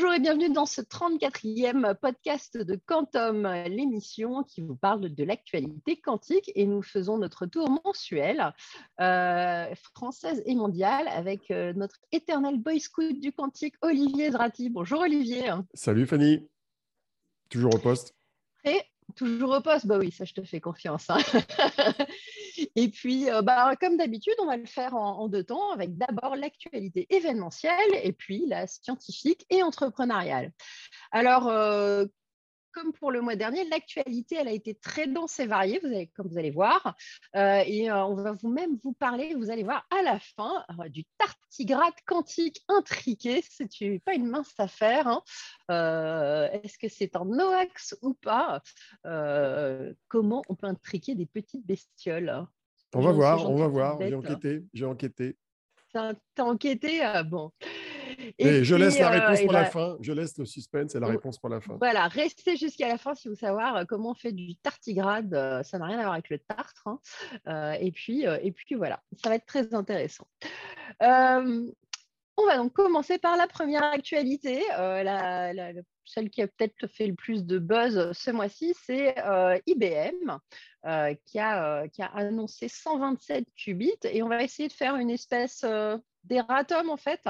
Bonjour et bienvenue dans ce 34e podcast de Quantum, l'émission qui vous parle de l'actualité quantique. Et nous faisons notre tour mensuel, euh, française et mondiale, avec euh, notre éternel boy scout du quantique, Olivier Zrati. Bonjour Olivier. Salut Fanny. Toujours au poste. Et toujours au poste, bah oui, ça je te fais confiance. Hein. Et puis, euh, bah, comme d'habitude, on va le faire en, deux temps, avec d'abord l'actualité événementielle et puis la scientifique et entrepreneuriale. Alors, euh, comme pour le mois dernier, l'actualité, elle a été très dense et variée, vous allez, comme vous allez voir. Euh, et on va vous même vous parler, vous allez voir à la fin, du tartigrade quantique intriqué. C'est pas une mince affaire. Hein. Est-ce que c'est un NOAX ou pas? Comment on peut intriquer des petites bestioles? On va voir, on va voir. J'ai enquêté, j'ai enquêté. T'as enquêté ah, Bon. Et, je laisse la euh, réponse pour la fin. Je laisse le suspense et la réponse pour la fin. Voilà, restez jusqu'à la fin si vous voulez savoir euh, comment on fait du tartigrade. Euh, ça n'a rien à voir avec le tartre. Hein. et, puis, et puis voilà, ça va être très intéressant. On va donc commencer par la première actualité, la, celle qui a peut-être fait le plus de buzz ce mois-ci, c'est IBM euh, a, euh, qui, a, annoncé 127 qubits. Et on va essayer de faire une espèce euh, d'erratum en fait.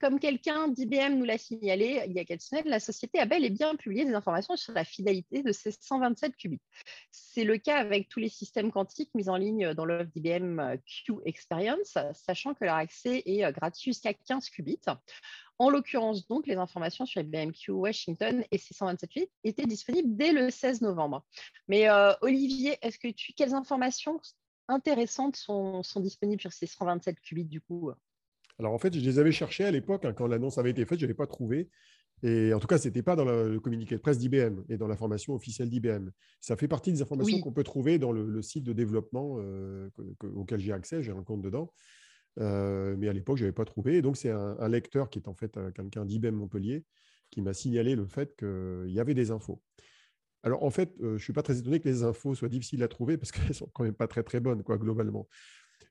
Comme quelqu'un d'IBM nous l'a signalé il y a quelques semaines, la société a bel et bien publié des informations sur la fidélité de ces 127 qubits. C'est le cas avec tous les systèmes quantiques mis en ligne dans l'offre d'IBM Q Experience, sachant que leur accès est gratuit jusqu'à 15 qubits. En l'occurrence, donc, les informations sur BMQ Washington et ces 127 étaient disponibles dès le 16 novembre. Mais euh, Olivier, est-ce que tu, quelles informations intéressantes sont, disponibles sur ces 127 qubits du coup Alors en fait, je les avais cherchés à l'époque, hein, quand l'annonce avait été faite, je ne l'avais pas trouvé. Et en tout cas, ce n'était pas dans le communiqué de presse d'IBM et dans l'information officielle d'IBM. Ça fait partie des informations qu'on peut trouver dans le, site de développement euh, auquel j'ai accès, j'ai un compte dedans. Euh, mais à l'époque, je n'avais pas trouvé. Et donc, c'est un, lecteur qui est en fait euh, quelqu'un d'IBM Montpellier qui m'a signalé le fait qu'il y avait des infos. Alors, en fait, euh, je ne suis pas très étonné que les infos soient difficiles à trouver parce qu'elles ne sont quand même pas très, très bonnes, quoi, globalement.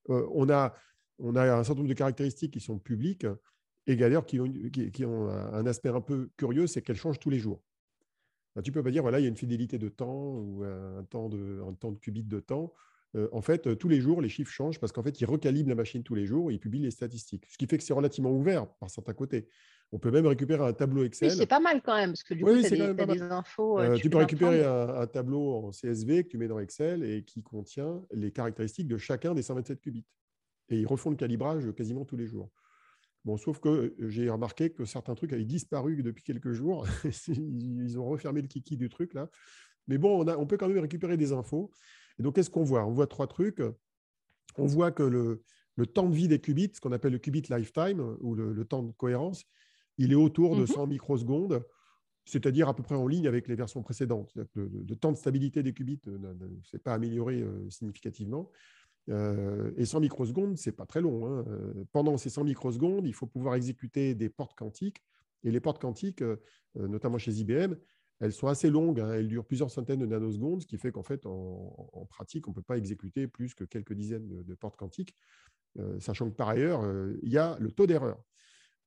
on, a, on a un certain nombre de caractéristiques qui sont publiques et qui, ont un aspect un peu curieux, c'est qu'elles changent tous les jours. tu ne peux pas dire, voilà, il y a une fidélité de temps ou un temps de, un de qubit de temps. Euh, en fait, euh, tous les jours, les chiffres changent parce qu'en fait, ils recalibrent la machine tous les jours et ils publient les statistiques. Ce qui fait que c'est relativement ouvert par certains côtés. On peut même récupérer un tableau Excel. Oui, c'est pas mal quand même, parce que du coup, tu as, des, infos. Euh, tu, peux récupérer un, tableau en CSV que tu mets dans Excel et qui contient les caractéristiques de chacun des 127 qubits. Et ils refont le calibrage quasiment tous les jours. Bon, sauf que j'ai remarqué que certains trucs avaient disparu depuis quelques jours. ils ont refermé le kiki du truc là. Mais bon, on, a, on peut quand même récupérer des infos. Et donc, qu'est-ce qu'on voit? On voit trois trucs. On voit que le, temps de vie des qubits, ce qu'on appelle le qubit lifetime, ou le, temps de cohérence, il est autour de 100 mhm. microsecondes, c'est-à-dire à peu près en ligne avec les versions précédentes. Le, temps de stabilité des qubits ne, s'est pas amélioré euh, significativement. Euh, et 100 microsecondes, ce n'est pas très long. Hein. Euh, pendant ces 100 microsecondes, il faut pouvoir exécuter des portes quantiques. Et les portes quantiques, notamment chez IBM, elles sont assez longues, hein. elles durent plusieurs centaines de nanosecondes, ce qui fait qu'en fait, en, pratique, on ne peut pas exécuter plus que quelques dizaines de, portes quantiques, euh, sachant que par ailleurs, il y a le taux d'erreur.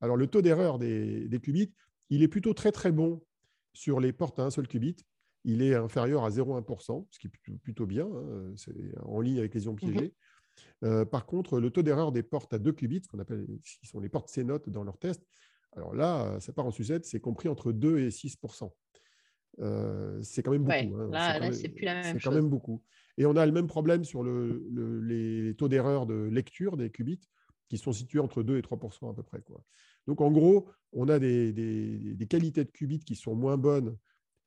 Alors, le taux d'erreur des, qubits, il est plutôt très très bon sur les portes à un seul qubit. Il est inférieur à 0,1%, ce qui est plutôt bien, hein. c'est en ligne avec les ions piégés. Mhm. Euh, par contre, le taux d'erreur des portes à deux qubits, ce qu'on appelle, qui sont les portes C-notes dans leur test, alors là, ça part en sucette, c'est compris entre 2 et 6% euh, c'est quand même beaucoup. Hein. c'est plus la même quand même beaucoup. Et on a le même problème sur le, les taux d'erreur de lecture des qubits, qui sont situés entre 2 et 3% à peu près. Quoi. Donc, en gros, on a des, qualités de qubits qui sont moins bonnes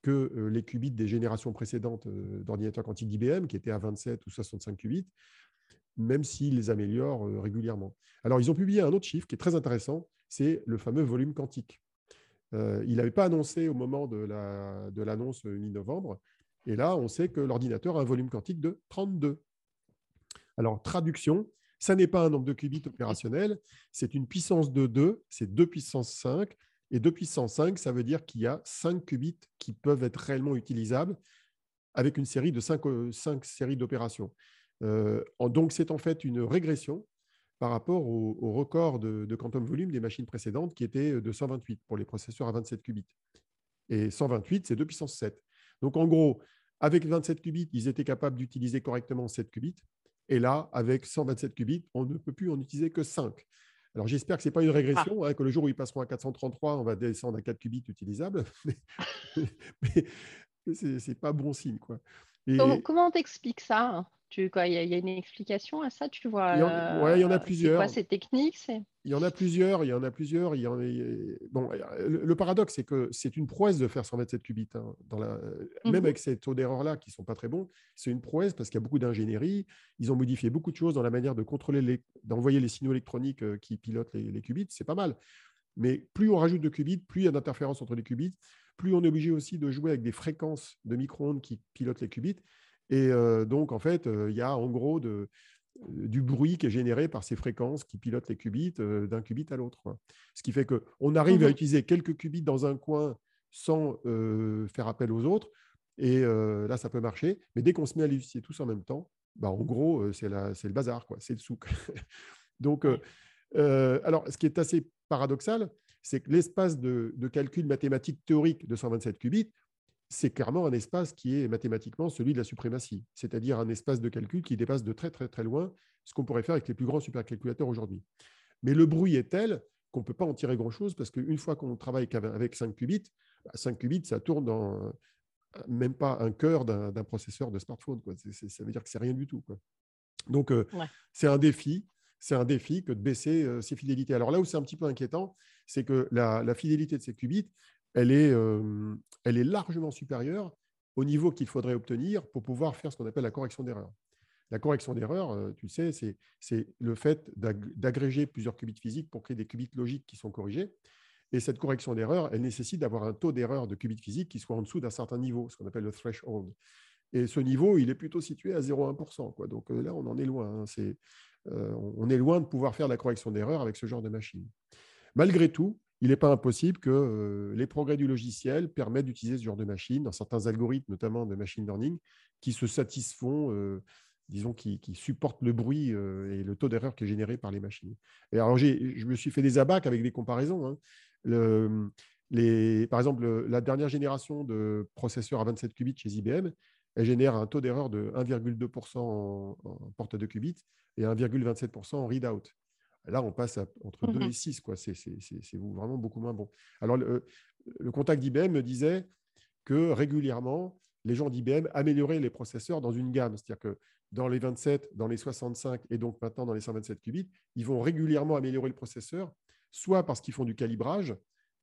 que euh, les qubits des générations précédentes euh, d'ordinateurs quantiques d'IBM, qui étaient à 27 ou 65 qubits, même s'ils les améliorent régulièrement. Alors, ils ont publié un autre chiffre qui est très intéressant, c'est le fameux volume quantique. Euh, il n'avait pas annoncé au moment de l'annonce mi-novembre. Et là, on sait que l'ordinateur a un volume quantique de 32. Alors, traduction, ça n'est pas un nombre de qubits opérationnel, c'est une puissance de 2, c'est 2 puissance 5. Et 2 puissance 5, ça veut dire qu'il y a 5 qubits qui peuvent être réellement utilisables avec une série de 5, 5 séries d'opérations. Euh, donc, c'est en fait une régression par rapport au, record de, quantum volume des machines précédentes qui étaient de 128 pour les processeurs à 27 qubits. Et 128, c'est 2 puissance 7. Donc en gros, avec 27 qubits, ils étaient capables d'utiliser correctement 7 qubits. Et là, avec 127 qubits, on ne peut plus en utiliser que 5. Alors j'espère que ce n'est pas une régression, ah. hein, que le jour où ils passeront à 433, on va descendre à 4 qubits utilisables. mais, ce n'est pas bon signe. Quoi. comment t'expliques ça il y, a une explication à ça, tu vois. Il y en a plusieurs. Quoi, ces techniques Il y en a plusieurs. Il y en a plusieurs. Il y en a... Bon, le, paradoxe, c'est que c'est une prouesse de faire 127 qubits. Hein, dans la... Même mhm. avec ces taux d'erreur-là qui ne sont pas très bons, c'est une prouesse parce qu'il y a beaucoup d'ingénierie. Ils ont modifié beaucoup de choses dans la manière de contrôler, les... d'envoyer les signaux électroniques euh, qui pilotent les, les qubits. C'est pas mal. Mais plus on rajoute de qubits, plus il y a d'interférences entre les qubits, plus on est obligé aussi de jouer avec des fréquences de micro-ondes qui pilotent les qubits. Et donc, en fait, il y a en gros du bruit qui est généré par ces fréquences qui pilotent les qubits d'un qubit à l'autre. Ce qui fait qu'on arrive à mmh utiliser quelques qubits dans un coin sans faire appel aux autres. Et là, ça peut marcher. Mais dès qu'on se met à les utiliser tous en même temps, bah, en gros, c'est le bazar, c'est le souk. Donc, alors, ce qui est assez paradoxal, c'est que l'espace de, de, calcul mathématique théorique de 127 qubits, c'est clairement un espace qui est mathématiquement celui de la suprématie, c'est-à-dire un espace de calcul qui dépasse de très très très loin ce qu'on pourrait faire avec les plus grands supercalculateurs aujourd'hui. Mais le bruit est tel qu'on ne peut pas en tirer grand-chose parce qu'une fois qu'on travaille avec 5 qubits, 5 bah, qubits, ça tourne dans euh, même pas un cœur d'un processeur de smartphone. Quoi. ça veut dire que c'est rien du tout. Donc, euh, c'est un défi. C'est un défi que de baisser euh, ces fidélités. Alors là où c'est un petit peu inquiétant, c'est que la, la, fidélité de ces qubits, elle est, elle est largement supérieure au niveau qu'il faudrait obtenir pour pouvoir faire ce qu'on appelle la correction d'erreur. La correction d'erreur, tu sais, c'est le fait d'agréger plusieurs qubits physiques pour créer des qubits logiques qui sont corrigés. Et cette correction d'erreur, elle nécessite d'avoir un taux d'erreur de qubits physiques qui soit en dessous d'un certain niveau, ce qu'on appelle le threshold. Et ce niveau, il est plutôt situé à 0,1%. Donc là, on en est loin. Hein. on est loin de pouvoir faire la correction d'erreur avec ce genre de machine. Malgré tout, il n'est pas impossible que euh, les progrès du logiciel permettent d'utiliser ce genre de machine dans certains algorithmes, notamment de machine learning, qui se satisfont, euh, disons, qui, supportent le bruit euh, et le taux d'erreur qui est généré par les machines. Et alors, je me suis fait des abacs avec des comparaisons. Hein. par exemple, la dernière génération de processeurs à 27 qubits chez IBM, elle génère un taux d'erreur de 1,2% en, en porte de qubits et 1,27% en readout. Là, on passe entre 2 mmh et 6. C'est vraiment beaucoup moins bon. Alors, le, contact d'IBM me disait que régulièrement, les gens d'IBM amélioraient les processeurs dans une gamme. C'est-à-dire que dans les 27, dans les 65 et donc maintenant dans les 127 qubits, ils vont régulièrement améliorer le processeur, soit parce qu'ils font du calibrage,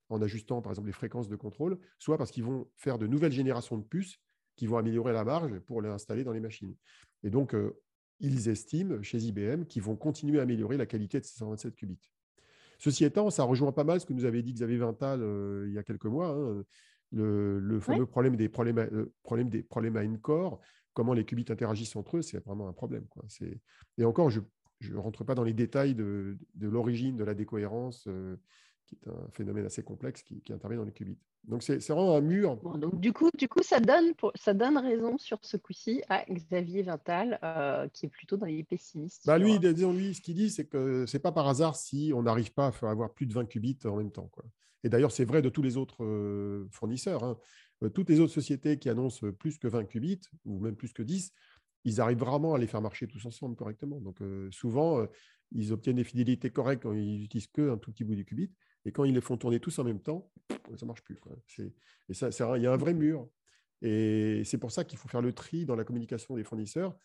en ajustant par exemple les fréquences de contrôle, soit parce qu'ils vont faire de nouvelles générations de puces qui vont améliorer la marge pour les installer dans les machines. Et donc, euh, ils estiment chez IBM qu'ils vont continuer à améliorer la qualité de ces 127 qubits. Ceci étant, ça rejoint pas mal ce que nous avait dit Xavier Vintal euh, il y a quelques mois, hein, le, fameux problème, des problèmes, euh, problème des problèmes à N-core, comment les qubits interagissent entre eux, c'est vraiment un problème. Quoi. Et encore, je ne rentre pas dans les détails de, l'origine de la décohérence. Euh, qui est un phénomène assez complexe qui, intervient dans les qubits. Donc c'est vraiment un mur. donc, du coup, du coup ça, donne ça donne raison sur ce coup-ci à Xavier Vintal, euh, qui est plutôt dans les pessimistes. Bah lui, disons, lui, ce qu'il dit, c'est que c'est pas par hasard si on n'arrive pas à avoir plus de 20 qubits en même temps. Quoi. Et d'ailleurs, c'est vrai de tous les autres euh, fournisseurs. Hein. Euh, toutes les autres sociétés qui annoncent plus que 20 qubits, ou même plus que 10, ils arrivent vraiment à les faire marcher tous ensemble correctement. Donc souvent, ils obtiennent des fidélités correctes quand ils n'utilisent qu'un tout petit bout du qubit. Et quand ils les font tourner tous en même temps, ça ne marche plus. Il y a un vrai mur. Et c'est pour ça qu'il faut faire le tri dans la communication des fournisseurs.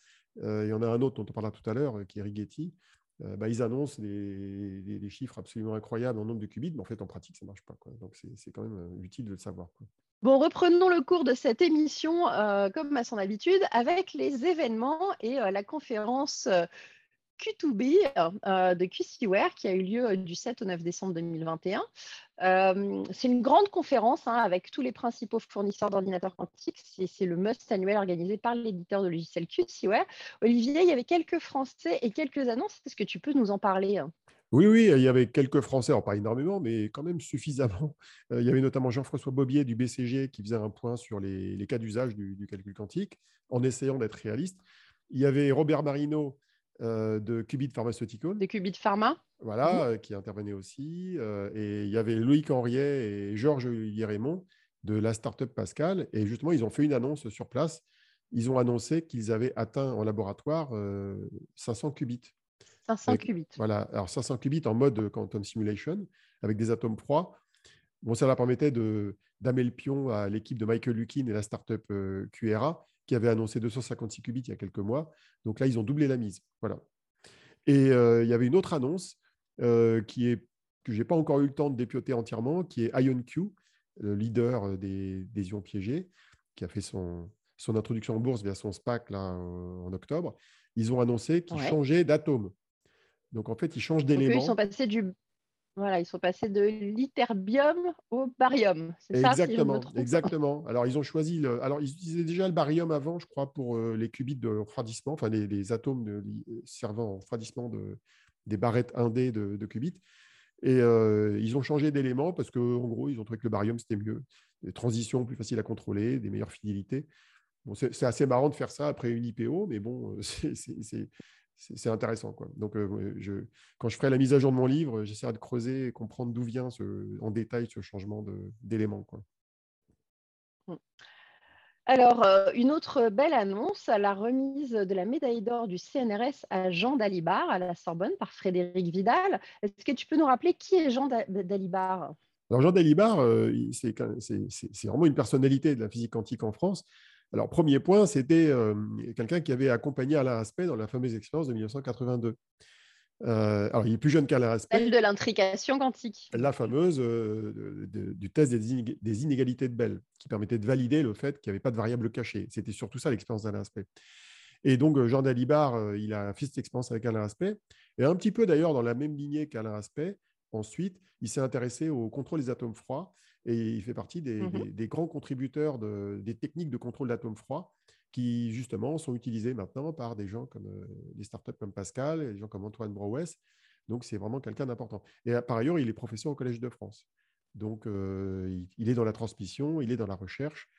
Euh, il y en a un autre dont on parlera tout à l'heure, qui est Rigetti. Euh, bah, ils annoncent des, chiffres absolument incroyables en nombre de qubits, mais en fait, en pratique, ça ne marche pas. Donc, c'est quand même euh, utile de le savoir. Bon, reprenons le cours de cette émission, comme à son habitude, avec les événements et la conférence Q2B euh, de QCware qui a eu lieu euh, du 7 au 9 décembre 2021. Euh, c'est une grande conférence hein, avec tous les principaux fournisseurs d'ordinateurs quantiques. C'est le must annuel organisé par l'éditeur de logiciels QCware. Olivier, il y avait quelques Français et quelques annonces. Est-ce que tu peux nous en parler hein? Oui, oui, il y avait quelques Français, pas énormément, mais quand même suffisamment. Il y avait notamment Jean-François Bobier du BCG qui faisait un point sur les, cas d'usage du, du, calcul quantique en essayant d'être réaliste. Il y avait Robert Marino de Qubit Pharmaceutical. De Qubit Pharma. Voilà, qui intervenait aussi. et il y avait Loïc Henriet et Georges Yérémont de la startup Pascal. Et justement, ils ont fait une annonce sur place. Ils ont annoncé qu'ils avaient atteint en laboratoire 500 qubits. 500 qubits. Voilà, alors 500 qubits en mode quantum simulation avec des atomes froids. Bon, ça leur permettait d'amener le pion à l'équipe de Michael Lukin et la startup QRA qui avait annoncé 256 qubits il y a quelques mois. Donc là, ils ont doublé la mise. Voilà. Et il y avait une autre annonce qui est, que je n'ai pas encore eu le temps de dépioter entièrement, qui est IonQ, le leader des, ions piégés, qui a fait son, son introduction en bourse via son SPAC là, en octobre. Ils ont annoncé qu'ils changeaient d'atome. Donc en fait, ils changent d'élément. Ils sont passés du voilà, ils sont passés de l'iterbium au barium. Exactement, ça, exactement. Alors, ils ont choisi. Le... Alors, ils utilisaient déjà le barium avant, je crois, pour euh, les qubits de refroidissement, enfin, les, atomes de... servant au refroidissement de... des barrettes 1D de, de qubits. Et euh, ils ont changé d'élément parce qu'en gros, ils ont trouvé que le barium, c'était mieux. Des transitions plus faciles à contrôler, des meilleures fidélités. Bon, c'est assez marrant de faire ça après une IPO, mais bon, c'est intéressant. Quoi. Donc, euh, je, quand je ferai la mise à jour de mon livre, j'essaierai de creuser et comprendre d'où vient ce, en détail ce changement d'éléments. Mmh. Alors, euh, une autre belle annonce, la remise de la médaille d'or du CNRS à Jean Dalibard à la Sorbonne par Frédéric Vidal. Est-ce que tu peux nous rappeler qui est Jean Dalibard Alors, Jean Dalibard, euh, c'est vraiment une personnalité de la physique quantique en France. Alors, premier point, c'était euh, quelqu'un qui avait accompagné Alain Aspect dans la fameuse expérience de 1982. Euh, alors, il est plus jeune qu'Alain Aspect. Celle de l'intrication quantique. La fameuse euh, du test des, inégalités de Bell, qui permettait de valider le fait qu'il n'y avait pas de variable cachée. C'était surtout ça l'expérience d'Alain Aspect. Et donc, Jean Dalibard, il a fait cette expérience avec Alain Aspect. Et un petit peu d'ailleurs dans la même lignée qu'Alain Aspect, ensuite, il s'est intéressé au contrôle des atomes froids et il fait partie des, mmh grands contributeurs des techniques de contrôle d'atomes froids qui, justement, sont utilisées maintenant par des gens comme euh, des startups comme Pascal, et des gens comme Antoine Brouès. Donc, c'est vraiment quelqu'un d'important. Et euh, par ailleurs, il est professeur au Collège de France. Donc, euh, il, est dans la transmission, il est dans la recherche.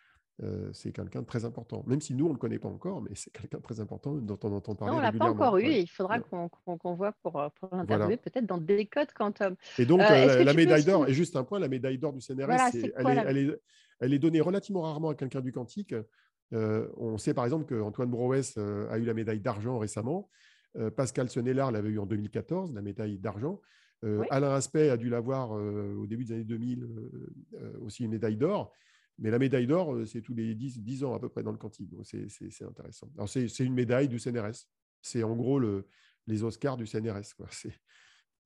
Euh, c'est quelqu'un de très important. Même si nous, on ne le connaît pas encore, mais c'est quelqu'un de très important dont on entend parler. Non, on ne l'a pas encore eu il faudra qu'on voit pour, euh, pour l'interviewer peut-être dans des codes quantum. Et donc, euh, la médaille d'or, et juste un point, la médaille d'or du CNRS, elle, est, elle, est, donnée relativement rarement à quelqu'un du quantique. on sait par exemple qu'Antoine Brouès a eu la médaille d'argent récemment. Pascal Senelard l'avait eu en 2014, la médaille d'argent. Alain Aspect a dû l'avoir au début des années 2000, aussi une médaille d'or. Mais la médaille d'or, euh, c'est tous les 10, 10, ans à peu près dans le quantique. c'est intéressant. c'est une médaille du CNRS. C'est en gros le, les Oscars du CNRS. Quoi.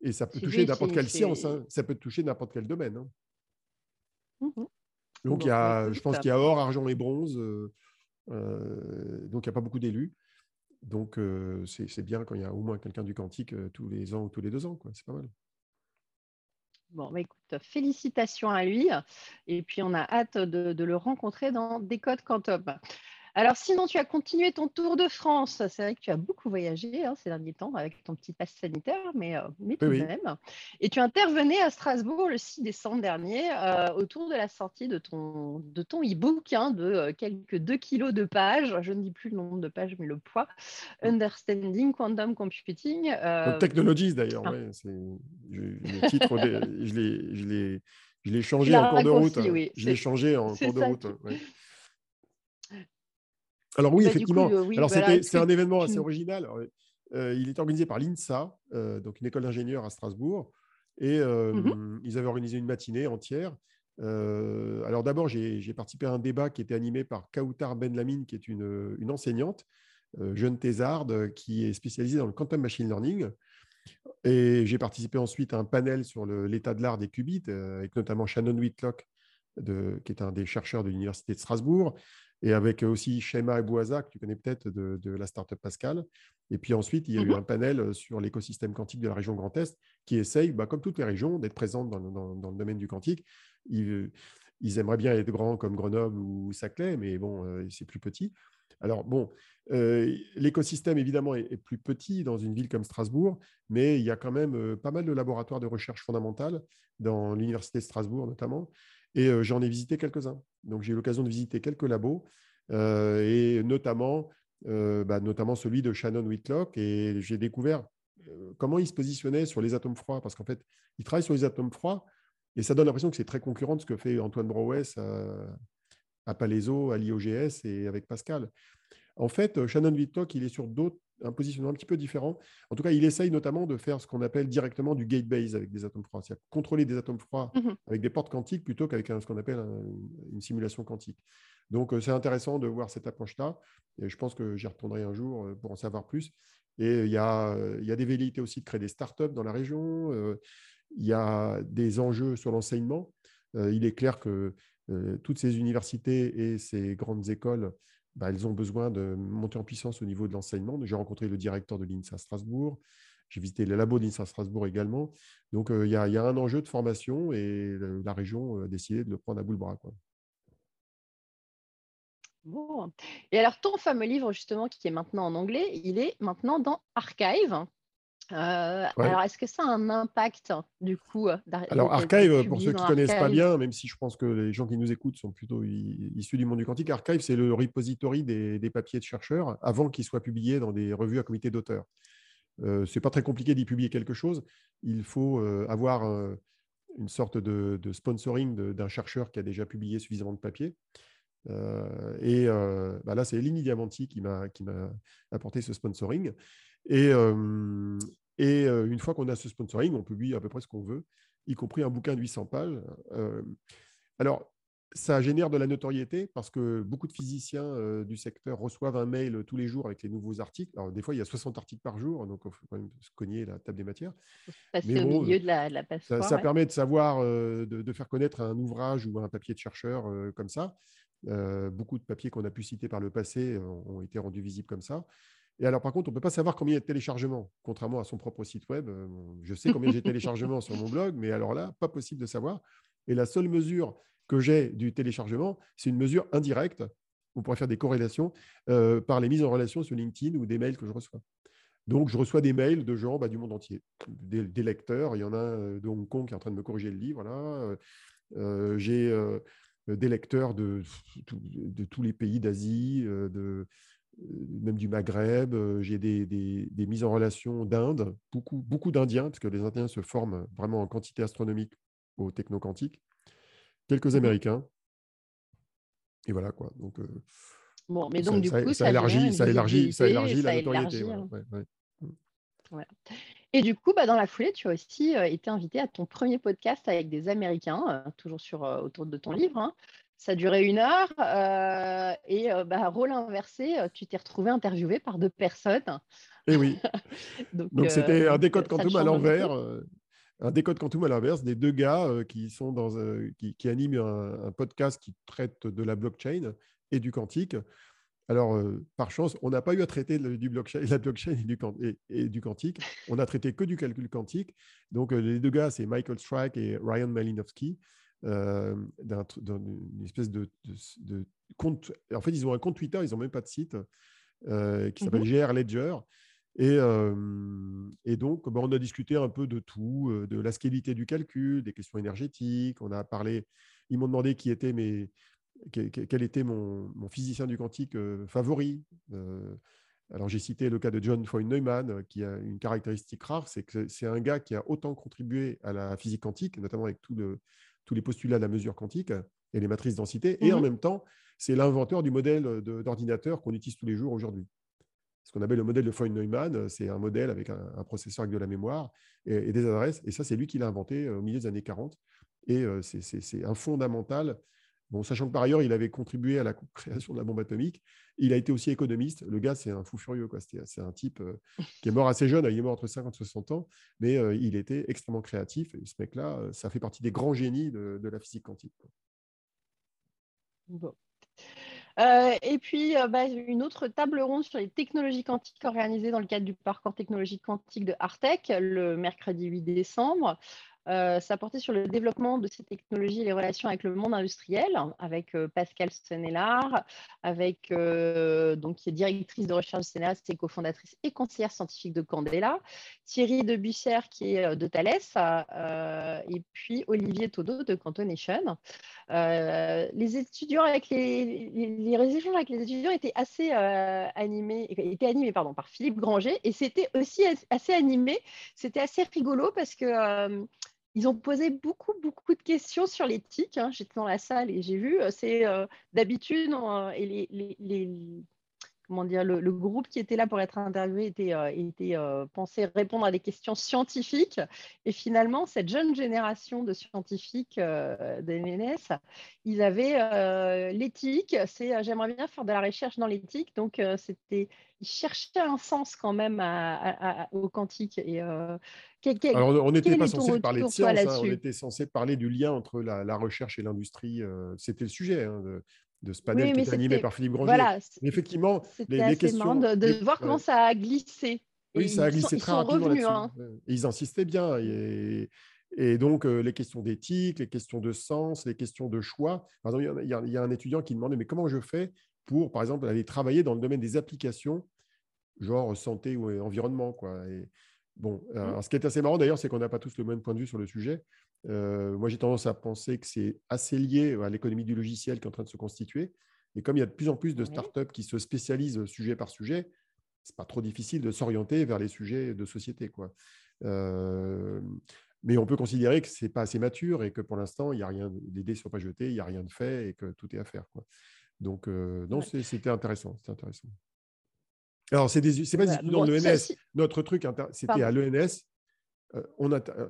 Et ça peut toucher n'importe quelle science. Hein. Ça peut toucher n'importe quel domaine. Hein. Mmh donc, il y a, je pense qu'il y a or, argent et bronze. Euh, euh, donc, il n'y a pas beaucoup d'élus. Donc, c'est bien quand il y a au moins quelqu'un du quantique tous les ans ou tous les deux ans. C'est pas mal. Bon, bah, écoute, félicitations à lui. Et puis, on a hâte de, le rencontrer dans Décode Quantum. Alors, sinon, tu as continué ton tour de France. C'est vrai que tu as beaucoup voyagé hein, ces derniers temps avec ton petit passe sanitaire, mais, euh, mais tout de même. Et tu intervenais à Strasbourg le 6 décembre dernier euh, autour de la sortie de ton, de ton e-book hein, de euh, quelques 2 kilos de pages. Je ne dis plus le nombre de pages, mais le poids. Understanding Quantum Computing. Technologies, d'ailleurs. Ah. le titre, je l'ai changé en cours de route. Oui, je l'ai changé en cours de route. Alors oui, bah, effectivement. Euh, Alors c'est un événement assez original. Euh, il est organisé par l'INSA, euh, donc une école d'ingénieurs à Strasbourg, et mmh ils avaient organisé une matinée entière. alors d'abord, j'ai participé à un débat qui était animé par Kautar Benlamine, qui est une, une enseignante, jeune thésarde, qui est spécialisée dans le quantum machine learning. Et j'ai participé ensuite à un panel sur l'état de l'art des qubits, avec notamment Shannon Whitlock, de, qui est un des chercheurs de l'Université de Strasbourg, et avec aussi Shema Bouaza, que tu connais peut-être de, de, la startup Pascal. Et puis ensuite, il y a eu mmh un panel sur l'écosystème quantique de la région Grand Est qui essaye, bah, comme toutes les régions, d'être présentes dans, dans, le domaine du quantique. Ils, ils, aimeraient bien être grands comme Grenoble ou Saclay, mais bon, euh, c'est plus petit. Alors bon, euh, l'écosystème évidemment est, plus petit dans une ville comme Strasbourg, mais il y a quand même euh, pas mal de laboratoires de recherche fondamentale dans l'université de Strasbourg notamment. Et j'en ai visité quelques-uns. Donc, j'ai eu l'occasion de visiter quelques labos, et notamment bah, notamment celui de Shannon Whitlock, et j'ai découvert comment il se positionnait sur les atomes froids, parce qu'en fait, il travaille sur les atomes froids, et ça donne l'impression que c'est très concurrent de ce que fait Antoine Brouès à, à Palaiso, à l'IOGS et avec Pascal. En fait, Shannon Whitlock, il est sur d'autres un positionnement un petit peu différent. En tout cas, il essaye notamment de faire ce qu'on appelle directement du gate base avec des atomes froids, c'est-à-dire contrôler des atomes froids mmh avec des portes quantiques plutôt qu'avec ce qu'on appelle une simulation quantique. Donc, euh, c'est intéressant de voir cette approche-là. Et je pense que j'y retournerai un jour euh, pour en savoir plus. Et il y a, il y a des velléités aussi de créer des startups dans la région. Euh, il y a des enjeux sur l'enseignement. Il est clair que toutes ces universités et ces grandes écoles bah, elles ont besoin de monter en puissance au niveau de l'enseignement. J'ai rencontré le directeur de l'INSA Strasbourg. J'ai visité les labos de l'INSA Strasbourg également. Donc, il y, a un enjeu de formation et la région a décidé de le prendre à bout le bras. Bon. Et alors, ton fameux livre, justement, qui est maintenant en anglais, il est maintenant dans Archive. Euh, alors, est-ce que ça a un impact du coup euh, Alors, Archive, pour ceux qui ne connaissent pas bien, même si je pense que les gens qui nous écoutent sont plutôt issus du monde du quantique, Archive, c'est le repository des, papiers de chercheurs avant qu'ils soient publiés dans des revues à comité d'auteurs. Euh, Ce n'est pas très compliqué d'y publier quelque chose. Il faut avoir une sorte de, sponsoring d'un chercheur qui a déjà publié suffisamment de papiers. et bah là, c'est Elini Diamanti qui m'a apporté ce sponsoring. Et, et une fois qu'on a ce sponsoring, on publie à peu près ce qu'on veut, y compris un bouquin de 800 pages. alors, ça génère de la notoriété parce que beaucoup de physiciens du secteur reçoivent un mail tous les jours avec les nouveaux articles. Alors, des fois, il y a 60 articles par jour, donc il faut quand même se cogner la table des matières. Passer au milieu de la, la Ça, ça permet de savoir, de, de, faire connaître un ouvrage ou un papier de chercheur comme ça. beaucoup de papiers qu'on a pu citer par le passé ont été rendus visibles comme ça. Et alors, par contre, on ne peut pas savoir combien il y a de téléchargements, contrairement à son propre site web. Euh, je sais combien j'ai de téléchargements sur mon blog, mais alors là, pas possible de savoir. Et la seule mesure que j'ai du téléchargement, c'est une mesure indirecte. On pourrait faire des corrélations euh, par les mises en relation sur LinkedIn ou des mails que je reçois. Donc, je reçois des mails de gens bah, du monde entier, des, lecteurs. Il y en a un euh, de Hong Kong qui est en train de me corriger le livre. Là. j'ai des lecteurs de, de, tous les pays d'Asie, de, même du Maghreb, euh, j'ai des, mises en relation d'Inde, beaucoup, beaucoup d'Indiens, parce que les Indiens se forment vraiment en quantité astronomique au techno-quantique, quelques mmh Américains, et voilà quoi. Donc, euh, bon, mais donc, ça, du coup, ça, élargit, ça élargit, ça élargit la notoriété. Hein. Et du coup, bah, dans la foulée, tu as aussi euh, été invité à ton premier podcast avec des Américains, toujours sur, autour de ton livre. Hein. Ça durait une heure euh, et euh, bah, rôle inversé, euh, tu t'es retrouvé interviewé par deux personnes. Et eh oui. Donc c'était un décode quantum à l'envers. Un décode quantum à l'inverse des deux gars qui, sont dans, qui, qui, animent un, podcast qui traite de la blockchain et du quantique. Alors, par chance, on n'a pas eu à traiter du blockchain, la blockchain et du, et, du, quantique. On a traité que du calcul quantique. Donc, les deux gars, c'est Michael Strike et Ryan Malinowski. Euh, d'une espèce de, compte. En fait, ils ont un compte Twitter, ils n'ont même pas de site, euh, qui s'appelle mmh GR Ledger. Et, euh, et donc, bah, on a discuté un peu de tout, de la scalabilité du calcul, des questions énergétiques. On a parlé, ils m'ont demandé qui était mes, quel était mon, mon physicien du quantique favori. alors, j'ai cité le cas de John Foy Neumann, qui a une caractéristique rare, c'est que c'est un gars qui a autant contribué à la physique quantique, notamment avec tout le, tous les postulats de la mesure quantique et les matrices densité, et en mhm. même temps, c'est l'inventeur du modèle d'ordinateur qu'on utilise tous les jours aujourd'hui. Ce qu'on appelle le modèle de Foy-Neumann, c'est un modèle avec un, processeur avec de la mémoire et, des adresses, et ça, c'est lui qui l'a inventé euh, au milieu des années 40, et euh, c'est un fondamental. Bon, sachant que par ailleurs, il avait contribué à la création de la bombe atomique, il a été aussi économiste. Le gars, c'est un fou furieux. C'est un type euh, qui est mort assez jeune, il est mort entre 50 et 60 ans, mais euh, il était extrêmement créatif. Et ce mec-là, euh, ça fait partie des grands génies de, la physique quantique. et puis, bah, une autre table ronde sur les technologies quantiques organisée dans le cadre du parcours technologique quantique de Artec le mercredi 8 décembre. Euh, ça portait sur le développement de ces technologies et les relations avec le monde industriel, avec euh, Pascal Senelard, avec, euh, donc, qui est directrice de recherche de Senelard, c'est cofondatrice et conseillère scientifique de Candela, Thierry de qui est de Thales, et puis Olivier Todo de Cantonation. les étudiants avec les, les, échanges avec les étudiants étaient assez animés, étaient animés pardon, par Philippe Granger et c'était aussi assez animé. C'était assez rigolo parce que ils ont posé beaucoup, beaucoup de questions sur l'éthique. Hein. J'étais dans la salle et j'ai vu, c'est d'habitude, et les, les, comment dire, le, groupe qui était là pour être interviewé était, euh, était euh, pensé répondre à des questions scientifiques. Et finalement, cette jeune génération de scientifiques euh, d'NNS, ils avaient l'éthique. C'est j'aimerais bien faire de la recherche dans l'éthique. Donc, c'était ils cherchaient un sens quand même au quantique. Et, Alors, on n'était pas censé parler de science, hein. on était censé parler du lien entre la, recherche et l'industrie. C'était le sujet. Hein, de, de ce panel qui était animé par Philippe Granger. Voilà, effectivement, les, questions. de, de voir comment ça a glissé. Oui, ça a glissé très rapidement là-dessus. Hein. Ils insistaient bien. Et, et donc, euh, les questions d'éthique, les questions de sens, les questions de choix. Par exemple, il y, a, un étudiant qui demandait Mais comment je fais pour, par exemple, aller travailler dans le domaine des applications, genre santé ou environnement quoi. Et, bon, mmh. ce qui est assez marrant d'ailleurs, c'est qu'on n'a pas tous le même point de vue sur le sujet. Euh, moi, j'ai tendance à penser que c'est assez lié à l'économie du logiciel qui est en train de se constituer. Et comme il y a de plus en plus de startups qui se spécialisent sujet par sujet, c'est pas trop difficile de s'orienter vers les sujets de société. Quoi. Euh, mais on peut considérer que c'est pas assez mature et que pour l'instant, il y a rien, les dés ne sont pas jetés, il n'y a rien de fait et que tout est à faire. Quoi. Donc, euh, non, c'était intéressant. C'était intéressant. Alors, c'est pas voilà. dans l'ENS. Notre truc, c'était à l'ENS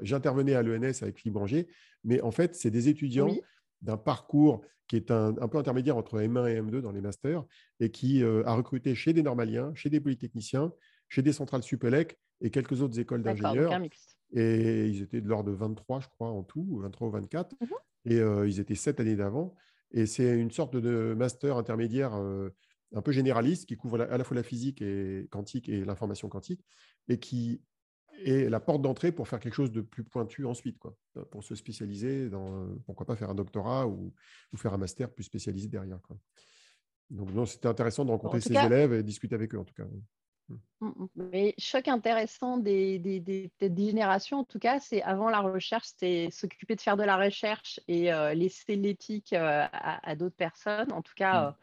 j'intervenais à l'ENS avec Philippe Branger, mais en fait, c'est des étudiants d'un parcours qui est un, peu intermédiaire entre M1 et M2 dans les masters et qui euh, a recruté chez des normaliens, chez des polytechniciens, chez des centrales Supélec et quelques autres écoles d'ingénieurs. Et ils étaient de l'ordre de 23, je crois, en tout, 23 ou 24. Mmh et euh, ils étaient sept années d'avant. Et c'est une sorte de master intermédiaire un peu généraliste qui couvre à la fois la physique et quantique et l'information quantique et qui et la porte d'entrée pour faire quelque chose de plus pointu ensuite, quoi, pour se spécialiser dans, pourquoi pas faire un doctorat ou, faire un master plus spécialisé derrière. Quoi. Donc, non, c'était intéressant de rencontrer ces élèves et discuter avec eux, en tout cas. Mmh, mmh. Mais choc intéressant des, des, des, des générations, en tout cas, c'est avant la recherche, c'était s'occuper de faire de la recherche et euh, laisser l'éthique euh, à, d'autres personnes. En tout cas, mmh.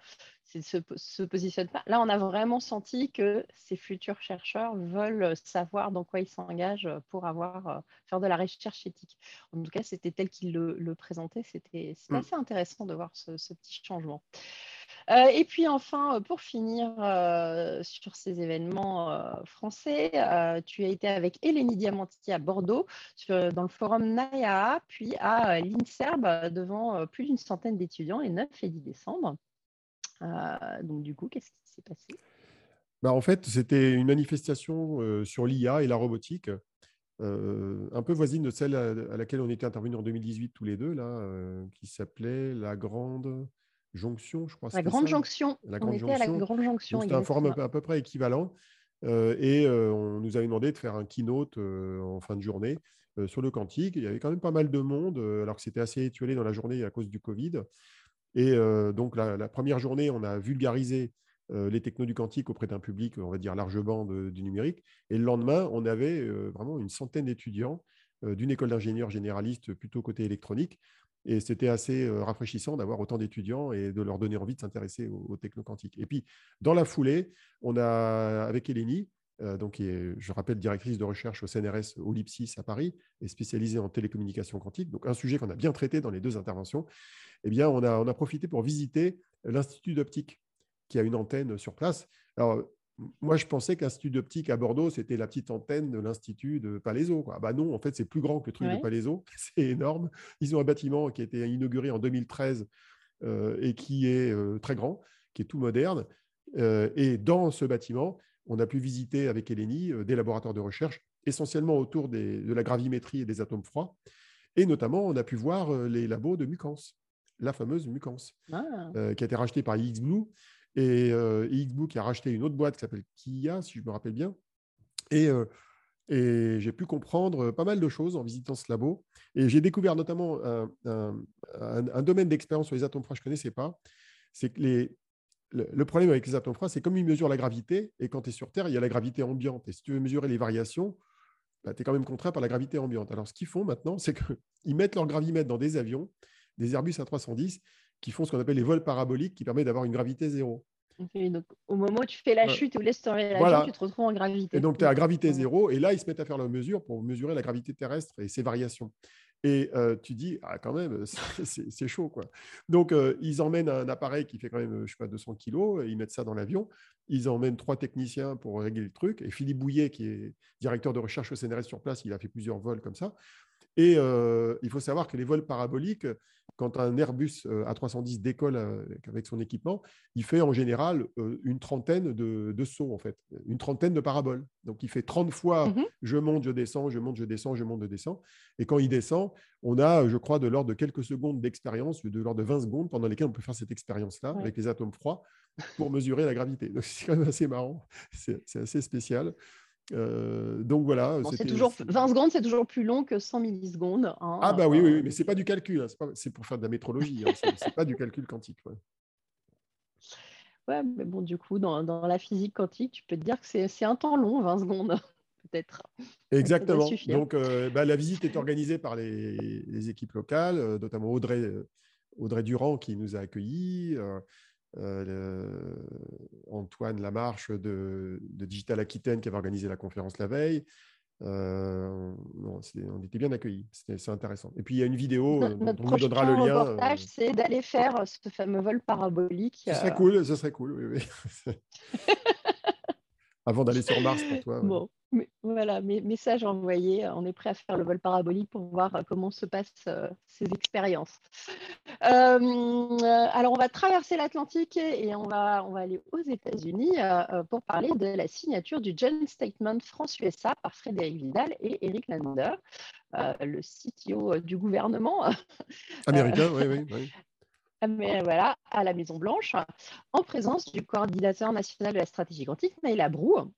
Euh, se, se positionne pas. Là, on a vraiment senti que ces futurs chercheurs veulent savoir dans quoi ils s'engagent pour avoir euh, faire de la recherche éthique. En tout cas, c'était tel qu'il le, le, présentait. C'était mm. assez intéressant de voir ce, petit changement. Euh, et puis enfin, euh, pour finir sur ces événements français, tu as été avec Elénie Diamanti à Bordeaux sur, dans le forum NAIA, puis à l'INSERB devant plus d'une centaine d'étudiants les 9 et 10 décembre. Euh, donc, du coup, qu'est-ce qui s'est passé? Bah, En fait, c'était une manifestation euh, sur l'IA et la robotique, euh, un peu voisine de celle à, laquelle on était intervenus en 2018 tous les deux, là, qui s'appelait La Grande Jonction, je crois. La Grande Jonction. La Grande on Jonction. était à la Grande Jonction. C'était un forum à peu près équivalent. et on nous avait demandé de faire un keynote en fin de journée sur le quantique. Il y avait quand même pas mal de monde, alors que c'était assez étiolé dans la journée à cause du Covid. Et euh, donc, la, première journée, on a vulgarisé euh, les technos du quantique auprès d'un public, on va dire, largement du numérique. Et le lendemain, on avait euh, vraiment une centaine d'étudiants d'une école d'ingénieurs généralistes plutôt côté électronique. Et c'était assez rafraîchissant d'avoir autant d'étudiants et de leur donner envie de s'intéresser aux, aux technos quantiques. Et puis, dans la foulée, on a, avec Eleni, donc, qui est, je rappelle, directrice de recherche au CNRS au Lipsis à Paris et spécialisée en télécommunications quantiques, donc un sujet qu'on a bien traité dans les deux interventions eh bien, on a, on a profité pour visiter l'Institut d'optique qui a une antenne sur place. Alors, moi, je pensais qu'Institut d'optique à Bordeaux, c'était la petite antenne de l'Institut de Palaiso. Quoi. Bah non, en fait, c'est plus grand que le truc de Palaiso. C'est énorme. Ils ont un bâtiment qui a été inauguré en 2013 euh, et qui est euh, très grand, qui est tout moderne. Euh, et dans ce bâtiment, on a pu visiter avec Eleni des laboratoires de recherche, essentiellement autour de la gravimétrie et des atomes froids. Et notamment, on a pu voir les labos de Mucans la fameuse Mucans, ah. euh, qui a été rachetée par XBlue. Et euh, XBlue qui a racheté une autre boîte qui s'appelle Kia, si je me rappelle bien. Et, euh, et j'ai pu comprendre pas mal de choses en visitant ce labo. Et j'ai découvert notamment un, domaine d'expérience sur les atomes froids que je ne connaissais pas. C'est que les, le, problème avec les atomes froids, c'est comme ils mesurent la gravité, et quand tu es sur Terre, il y a la gravité ambiante. Et si tu veux mesurer les variations, bah, tu es quand même contraint par la gravité ambiante. Alors, ce qu'ils font maintenant, c'est qu'ils mettent leur gravimètre dans des avions des Airbus A310 qui font ce qu'on appelle les vols paraboliques, qui permettent d'avoir une gravité zéro. donc, au moment où tu fais la chute ou laisses tomber l'avion, tu te retrouves en gravité. Et donc, tu es à gravité zéro, et là, ils se mettent à faire la mesure pour mesurer la gravité terrestre et ses variations. Et tu dis, ah, quand même, c'est chaud. Quoi. Donc, ils emmènent un appareil qui fait quand même, je sais pas, 200 kilos, et ils mettent ça dans l'avion. Ils emmènent trois techniciens pour régler le truc. Et Philippe Bouillet, qui est directeur de recherche au CNRS sur place, il a fait plusieurs vols comme ça. Et il faut savoir que les vols paraboliques, quand un Airbus A310 décolle avec son équipement, il fait en général une trentaine de, sauts, en fait, une trentaine de paraboles. Donc, il fait 30 fois mmh je monte, je descends, je monte, je descends, je monte, je descends. Et quand il descend, on a, je crois, de l'ordre de quelques secondes d'expérience, de l'ordre de 20 secondes pendant lesquelles on peut faire cette expérience-là avec les atomes froids pour mesurer la gravité. Donc, c'est quand même assez marrant, c'est assez spécial. Euh, donc voilà. c'est toujours 20 secondes, c'est toujours plus long que 100 millisecondes. Hein, ah bah oui, oui, oui mais c'est pas du calcul, hein, c'est pour faire de la métrologie, hein, c'est pas du calcul quantique. Ouais. mais bon, du coup, dans, dans, la physique quantique, tu peux te dire que c'est un temps long, 20 secondes, peut-être. Exactement. Donc euh, bah, la visite est organisée par les, les équipes locales, euh, notamment Audrey, Audrey Durand qui nous a accueillis. Euh, Antoine Lamarche de, de, Digital Aquitaine qui avait organisé la conférence la veille. Euh, on était bien accueillis, c'est intéressant. Et puis il y a une vidéo euh, dont on nous donnera le lien. reportage, c'est d'aller faire ce fameux vol parabolique. Ce serait cool, ce serait cool, oui, oui. Avant d'aller sur Mars pour toi. Bon. voilà, message envoyé. On est prêt à faire le vol parabolique pour voir euh, comment se passent euh, ces expériences. Euh, alors, on va traverser l'Atlantique et on va, on va aller aux États-Unis pour parler de la signature du Joint Statement France-USA par Frédéric Vidal et Eric Lander, le CTO du gouvernement. Américain, oui, oui. oui. Mais voilà, à la Maison-Blanche, en présence du coordinateur national de la stratégie quantique, Naïla Brou,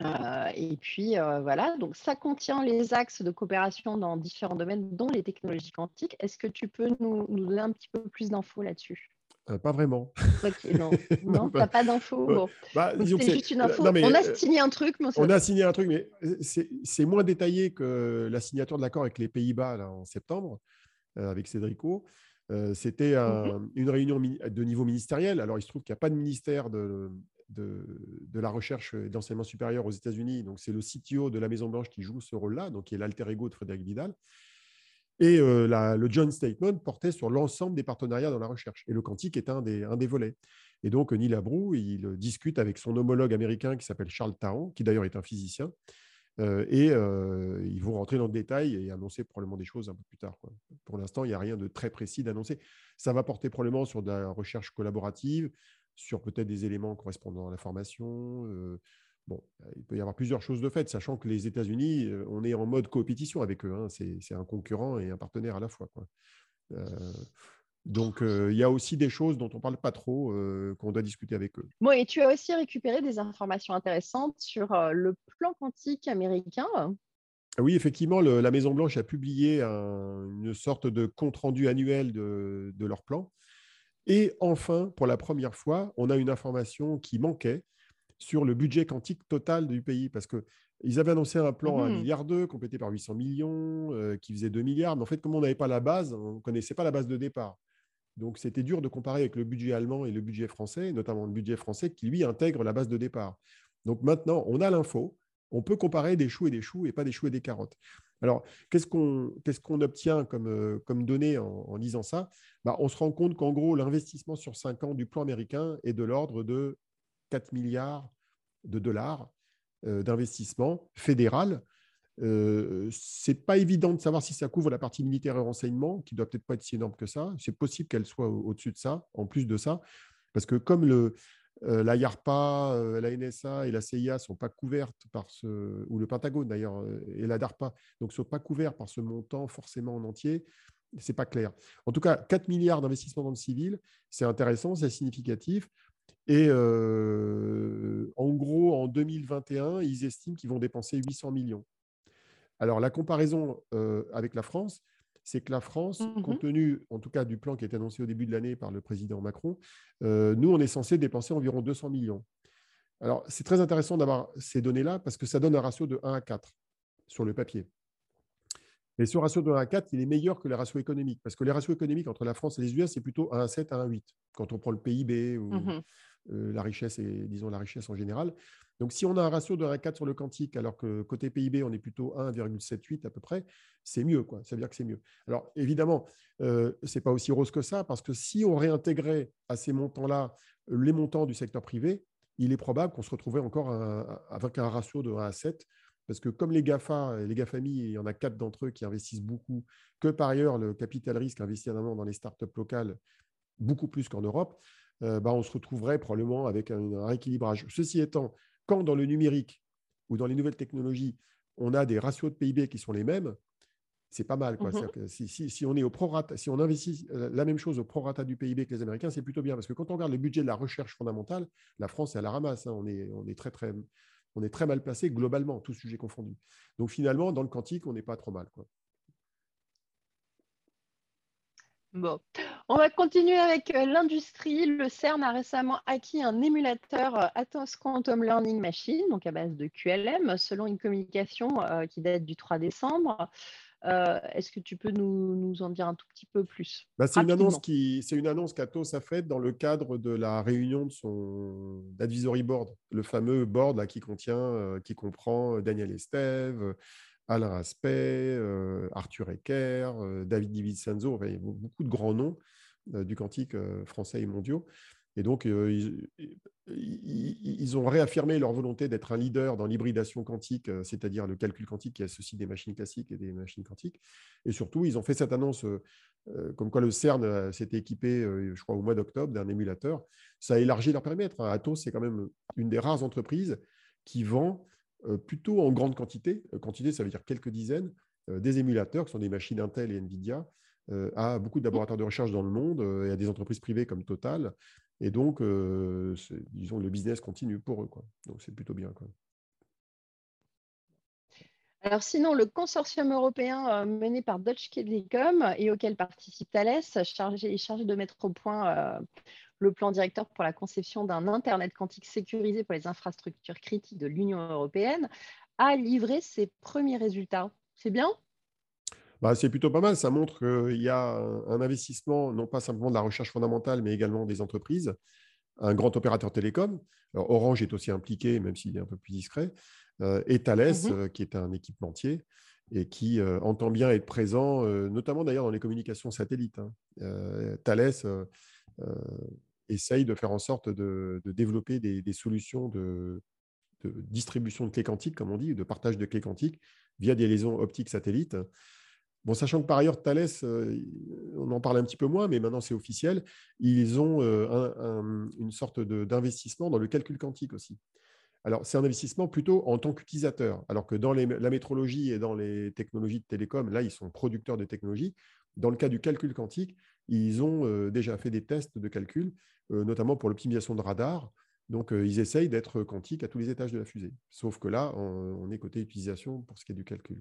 euh, et puis euh, voilà, donc ça contient les axes de coopération dans différents domaines, dont les technologies quantiques. Est-ce que tu peux nous, donner un petit peu plus d'infos là-dessus? Euh, Pas vraiment. Ok, non, non tu n'as pas d'infos. Bah, c'est juste une info. on a signé un truc, mais on, a signé un truc, mais c'est moins détaillé que la signature de l'accord avec les Pays-Bas en septembre avec Cédrico. C'était mmh une réunion de niveau ministériel. Alors, il se trouve qu'il n'y a pas de ministère de, de, la recherche et de l'enseignement supérieur aux États-Unis. Donc, c'est le CTO de la Maison-Blanche qui joue ce rôle-là, donc qui est l'alter ego de Frédéric Vidal. Et euh, le joint statement portait sur l'ensemble des partenariats dans la recherche. Et le quantique est un des, un des volets. Et donc, Neil Abrou, il discute avec son homologue américain qui s'appelle Charles Taon, qui d'ailleurs est un physicien. Et ils vont rentrer dans le détail et annoncer probablement des choses un peu plus tard. Pour l'instant, il n'y a rien de très précis d'annoncer. Ça va porter probablement sur de la recherche collaborative, sur peut-être des éléments correspondant à la formation. Bon, il peut y avoir plusieurs choses de fait, sachant que les États-Unis, on est en mode coopétition avec eux. Hein. c'est un concurrent et un partenaire à la fois. Donc, il y a aussi des choses dont on ne parle pas trop, qu'on doit discuter avec eux. Bon, et tu as aussi récupéré des informations intéressantes sur le plan quantique américain. Oui, effectivement, la Maison-Blanche a publié une sorte de compte-rendu annuel de, de, leur plan. Et enfin, pour la première fois, on a une information qui manquait sur le budget quantique total du pays, parce qu'ils avaient annoncé un plan à 1,2 mmh milliard, complété par 800 millions, euh, qui faisait 2 milliards. Mais en fait, comme on n'avait pas la base, on ne connaissait pas la base de départ. Donc, c'était dur de comparer avec le budget allemand et le budget français, notamment le budget français qui, lui, intègre la base de départ. Donc, maintenant, on a l'info. On peut comparer des choux et des choux et pas des choux et des carottes. Alors, qu'est-ce qu'on obtient comme, euh, comme données en, lisant ça? Bah, On se rend compte qu'en gros, l'investissement sur 5 ans du plan américain est de l'ordre de 4 milliards de dollars euh, d'investissement fédéral. Euh, Ce n'est pas évident de savoir si ça couvre la partie militaire et renseignement, qui doit peut-être pas être si énorme que ça. C'est possible qu'elle soit au-dessus de ça, en plus de ça, parce que comme le, euh, la YARPA, euh, la NSA et la CIA sont pas couvertes par ce, ou le Pentagone d'ailleurs, et la DARPA, donc sont pas couverts par ce montant forcément en entier. C'est pas clair. En tout cas, 4 milliards d'investissements dans le civil, c'est intéressant, c'est significatif. Et en gros, en 2021, ils estiment qu'ils vont dépenser 800 millions. Alors, la comparaison avec la France, c'est que la France, mmh compte tenu en tout cas du plan qui a été annoncé au début de l'année par le président Macron, euh, nous, on est censé dépenser environ 200 millions. Alors, c'est très intéressant d'avoir ces données-là parce que ça donne un ratio de 1 à 4 sur le papier. Et ce ratio de 1 à 4, il est meilleur que les ratios économiques, parce que les ratios économiques entre la France et les US, c'est plutôt 1 à 7 à 1 à 8, quand on prend le PIB ou mmh la richesse et disons la richesse en général. Donc, si on a un ratio de 1 à 4 sur le quantique, alors que côté PIB, on est plutôt 1,78 à peu près, c'est mieux. Quoi. Ça veut dire que c'est mieux. Alors, évidemment, ce n'est pas aussi rose que ça, parce que si on réintégrait à ces montants-là les montants du secteur privé, il est probable qu'on se retrouverait encore avec un ratio de 1 à 7 parce que comme les GAFA, les GAFAMI, il y en a quatre d'entre eux qui investissent beaucoup, que par ailleurs le capital risque investit en dans les startups locales beaucoup plus qu'en Europe, euh, bah, on se retrouverait probablement avec un, rééquilibrage. Ceci étant, quand dans le numérique ou dans les nouvelles technologies, on a des ratios de PIB qui sont les mêmes, c'est pas mal. Quoi. Mmh si, on est au prorata, si on investit euh, la même chose au prorata du PIB que les Américains, c'est plutôt bien. Parce que quand on regarde le budget de la recherche fondamentale, la France est à la ramasse. Hein. On, est, on est très, très, on est très mal placé globalement, tous sujets confondus. Donc finalement, dans le quantique, on n'est pas trop mal. Quoi. Bon, on va continuer avec euh, l'industrie. Le CERN a récemment acquis un émulateur euh, Atos Quantum Learning Machine, donc à base de QLM, selon une communication euh, qui date du 3 décembre. Euh, est-ce que tu peux nous, en dire un tout petit peu plus bah, C'est une annonce qui, c'est une annonce qu'Atos a faite dans le cadre de la réunion de son advisory board, le fameux board là, qui contient, euh, qui comprend Daniel Estève, Alain Aspect, Arthur Ecker, David Divincenzo, beaucoup de grands noms du quantique français et mondiaux. Et donc, ils, ont réaffirmé leur volonté d'être un leader dans l'hybridation quantique, c'est-à-dire le calcul quantique qui associe des machines classiques et des machines quantiques. Et surtout, ils ont fait cette annonce comme quoi le CERN s'était équipé, je crois, au mois d'octobre d'un émulateur. Ça a élargi leur périmètre. Hein. Atos, c'est quand même une des rares entreprises qui vend plutôt en grande quantité, quantité, ça veut dire quelques dizaines, des émulateurs qui sont des machines Intel et Nvidia à beaucoup de laboratoires de recherche dans le monde et à des entreprises privées comme Total. Et donc, disons, le business continue pour eux. Quoi. Donc, c'est plutôt bien. Quoi. Alors sinon, le consortium européen mené par Deutsche Telekom et auquel participe Thales, chargé, chargé de mettre au point le plan directeur pour la conception d'un Internet quantique sécurisé pour les infrastructures critiques de l'Union européenne, a livré ses premiers résultats. C'est bien? Bah, c'est plutôt pas mal. Ça montre qu'il y a un investissement, non pas simplement de la recherche fondamentale, mais également des entreprises. Un grand opérateur télécom. Orange est aussi impliqué, même s'il est un peu plus discret. Euh, et Thales, mmh euh, qui est un équipementier et qui euh, entend bien être présent, notamment d'ailleurs dans les communications satellites. Hein. Thales essaye de faire en sorte de, développer des, solutions de, distribution de clés quantiques, comme on dit, de partage de clés quantiques via des liaisons optiques satellites. Bon, sachant que par ailleurs, Thales, euh, on en parle un petit peu moins, mais maintenant c'est officiel, ils ont euh, une sorte d'investissement dans le calcul quantique aussi. Alors, c'est un investissement plutôt en tant qu'utilisateur, alors que dans la métrologie et dans les technologies de télécom, là, ils sont producteurs de technologies. Dans le cas du calcul quantique, ils ont euh, déjà fait des tests de calcul, notamment pour l'optimisation de radar. Donc, ils essayent d'être quantiques à tous les étages de la fusée. Sauf que là, on, est côté utilisation pour ce qui est du calcul.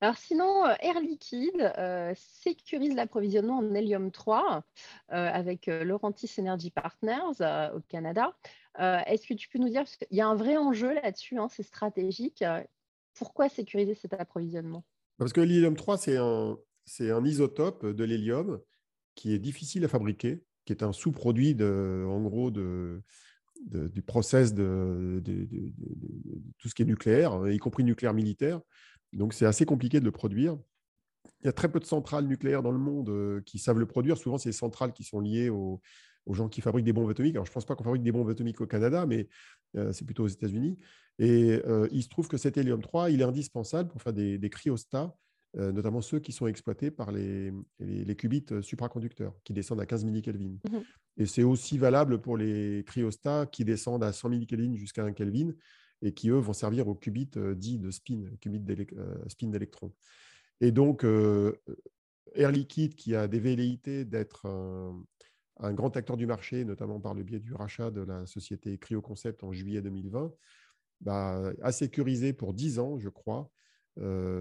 Alors sinon, euh, Air Liquide euh, sécurise l'approvisionnement en hélium 3 euh, avec Laurentis Energy Partners au Canada. Est-ce que tu peux nous dire, parce qu'il y a un vrai enjeu là-dessus, hein, c'est stratégique, pourquoi sécuriser cet approvisionnement? Parce que l'hélium 3, c'est un, un, isotope de l'hélium qui est difficile à fabriquer, qui est un sous-produit, en gros, de, du process de, de, tout ce qui est nucléaire, y compris nucléaire militaire. Donc, c'est assez compliqué de le produire. Il y a très peu de centrales nucléaires dans le monde euh, qui savent le produire. Souvent, c'est des centrales qui sont liées aux, gens qui fabriquent des bombes atomiques. Alors, je ne pense pas qu'on fabrique des bombes atomiques au Canada, mais euh, c'est plutôt aux États-Unis. Et euh, il se trouve que cet hélium 3, il est indispensable pour faire des, cryostats, notamment ceux qui sont exploités par les, les, qubits supraconducteurs, qui descendent à 15 millikelvin. Mmh et c'est aussi valable pour les cryostats qui descendent à 100 millikelvin jusqu'à 1 Kelvin et qui, eux, vont servir aux qubits euh, dits de spin, qubits euh, spin d'électrons. Et donc, euh, Air Liquide, qui a des velléités d'être un, grand acteur du marché, notamment par le biais du rachat de la société CryoConcept en juillet 2020, bah, a sécurisé pour 10 ans, je crois,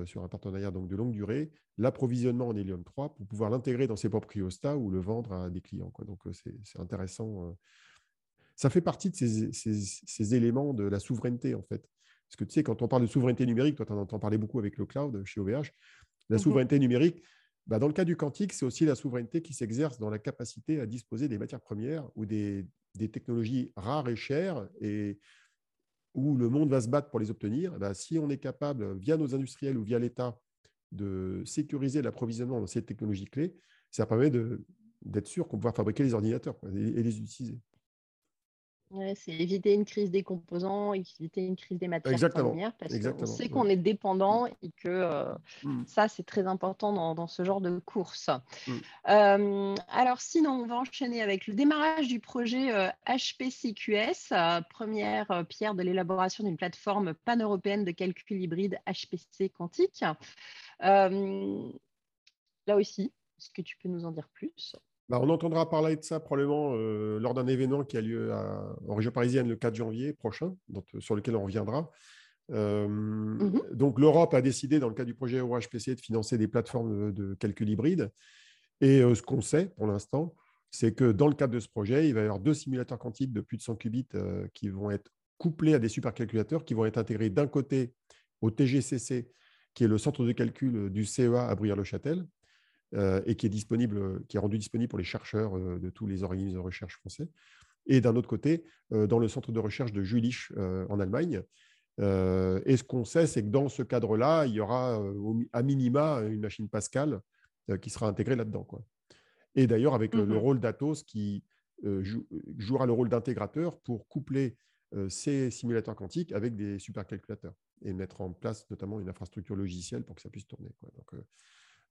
sur un partenariat donc de longue durée, l'approvisionnement en hélium 3 pour pouvoir l'intégrer dans ses propres cryostats ou le vendre à des clients. Quoi. Donc, c'est intéressant ça fait partie de ces, éléments de la souveraineté, en fait. Parce que tu sais, quand on parle de souveraineté numérique, toi, tu en entends parler beaucoup avec le cloud chez OVH. La Mhm. souveraineté numérique, bah, dans le cas du quantique, c'est aussi la souveraineté qui s'exerce dans la capacité à disposer des matières premières ou des, des technologies rares et chères et où le monde va se battre pour les obtenir. Eh ben, si on est capable, via nos industriels ou via l'État, de sécuriser l'approvisionnement dans ces technologies clés, ça permet de- d'être sûr qu'on va fabriquer les ordinateurs et les utiliser. Ouais, c'est éviter une crise des composants, éviter une crise des matières Exactement, premières, parce qu'on sait ouais. qu'on est dépendant et que euh, Mm. ça, c'est très important dans, dans ce genre de course. Mm. Euh, alors sinon, on va enchaîner avec le démarrage du projet euh, HPCQS, euh, première pierre de l'élaboration d'une plateforme pan-européenne de calcul hybride HPC quantique. Là aussi, est-ce que tu peux nous en dire plus? Bah, on entendra parler de ça probablement euh, lors d'un événement qui a lieu à- en région parisienne le 4 janvier prochain, dont- sur lequel on reviendra. Euh, Mhm. Donc l'Europe a décidé, dans le cadre du projet EuroHPC, de financer des plateformes de, de calcul hybride. Et euh, ce qu'on sait pour l'instant, c'est que dans le cadre de ce projet, il va y avoir deux simulateurs quantiques de plus de 100 qubits euh, qui vont être couplés à des supercalculateurs qui vont être intégrés d'un côté au TGCC, qui est le centre de calcul du CEA à Bruyères-le-Châtel, euh, et qui est disponible, qui est rendu disponible pour les chercheurs euh, de tous les organismes de recherche français. Et d'un autre côté, euh, dans le centre de recherche de Jülich euh, en Allemagne. Euh, et ce qu'on sait, c'est que dans ce cadre-là, il y aura euh, à minima une machine Pascal euh, qui sera intégrée là-dedans. Et d'ailleurs, avec le- le Mhm. rôle d'Atos qui euh, jou- jouera le rôle d'intégrateur pour coupler euh, ces simulateurs quantiques avec des supercalculateurs et mettre en place notamment une infrastructure logicielle pour que ça puisse tourner. quoi. Donc, euh,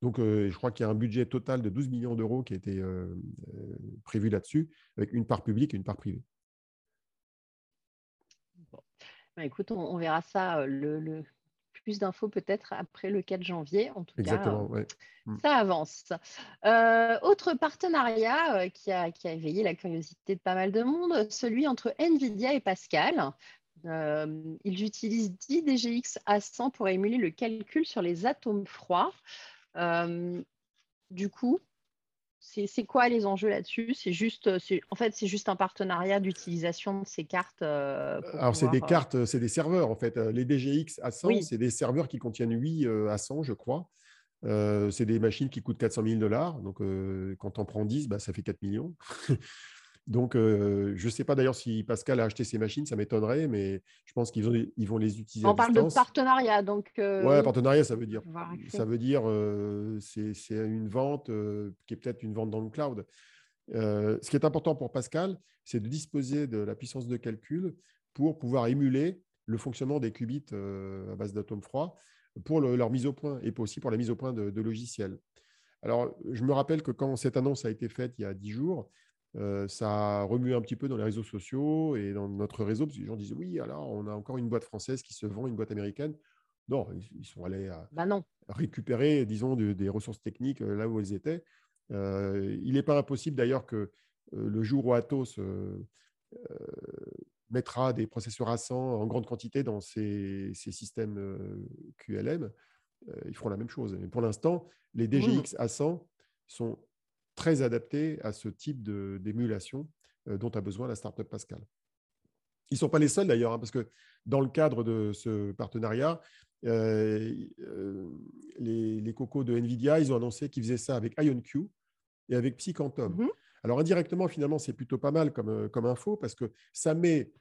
donc, euh, je crois qu'il y a un budget total de 12 millions d'euros qui a été euh, euh, prévu là-dessus, avec une part publique et une part privée. Bah, écoute, on, on verra ça, le, le- plus d'infos peut-être après le 4 janvier. En tout Exactement. cas, ouais. euh, ça avance. Euh, autre partenariat qui, a, qui a éveillé la curiosité de pas mal de monde, celui entre NVIDIA et Pascal. Euh, ils utilisent 10 DGX A100 pour émuler le calcul sur les atomes froids. Euh, du coup, c'est quoi les enjeux là-dessus? C'est juste, c'est- en fait, c'est juste un partenariat d'utilisation de ces cartes. euh, Alors, c'est des euh, cartes, c'est des serveurs en fait. Euh, Les DGX à 100, Oui. c'est des serveurs qui contiennent 8 euh, à 100, je crois. Euh, c'est des machines qui coûtent 400 000 dollars. Donc, euh, quand on prend 10, bah, ça fait 4 millions. donc, euh, je ne sais pas d'ailleurs si Pascal a acheté ces machines, ça m'étonnerait, mais je pense qu'ils vont, ils vont les utiliser On à parle de partenariat, donc. euh, Ouais, partenariat, ça veut dire, ça veut dire euh, c'est une vente qui est peut-être une vente dans le cloud. Ce qui est important pour Pascal, c'est de disposer de la puissance de calcul pour pouvoir émuler le fonctionnement des qubits à base d'atomes froids pour le- leur mise au point et aussi pour la mise au point de, de logiciels. Alors, je me rappelle que quand cette annonce a été faite il y a 10 jours, euh, ça a remué un petit peu dans les réseaux sociaux et dans notre réseau, parce que les gens disaient oui, alors on a encore une boîte française qui se vend, une boîte américaine. Non, ils- sont allés à, Bah non. récupérer, disons, de- des ressources techniques là où elles étaient. Euh, il n'est pas impossible d'ailleurs que euh, le jour où Atos mettra des processeurs à 100 en grande quantité dans ses, ses systèmes QLM, ils feront la même chose. Mais pour l'instant, les DGX à 100 sont très adaptés à ce type d'émulation euh, dont a besoin la startup Pascal. Ils ne sont pas les seuls d'ailleurs, hein, parce que dans le cadre de ce partenariat, euh, euh, les, les cocos de NVIDIA, ils ont annoncé qu'ils faisaient ça avec IonQ et avec Psyquantum. Mhm. Alors indirectement, finalement, c'est plutôt pas mal comme, comme info, parce que ça met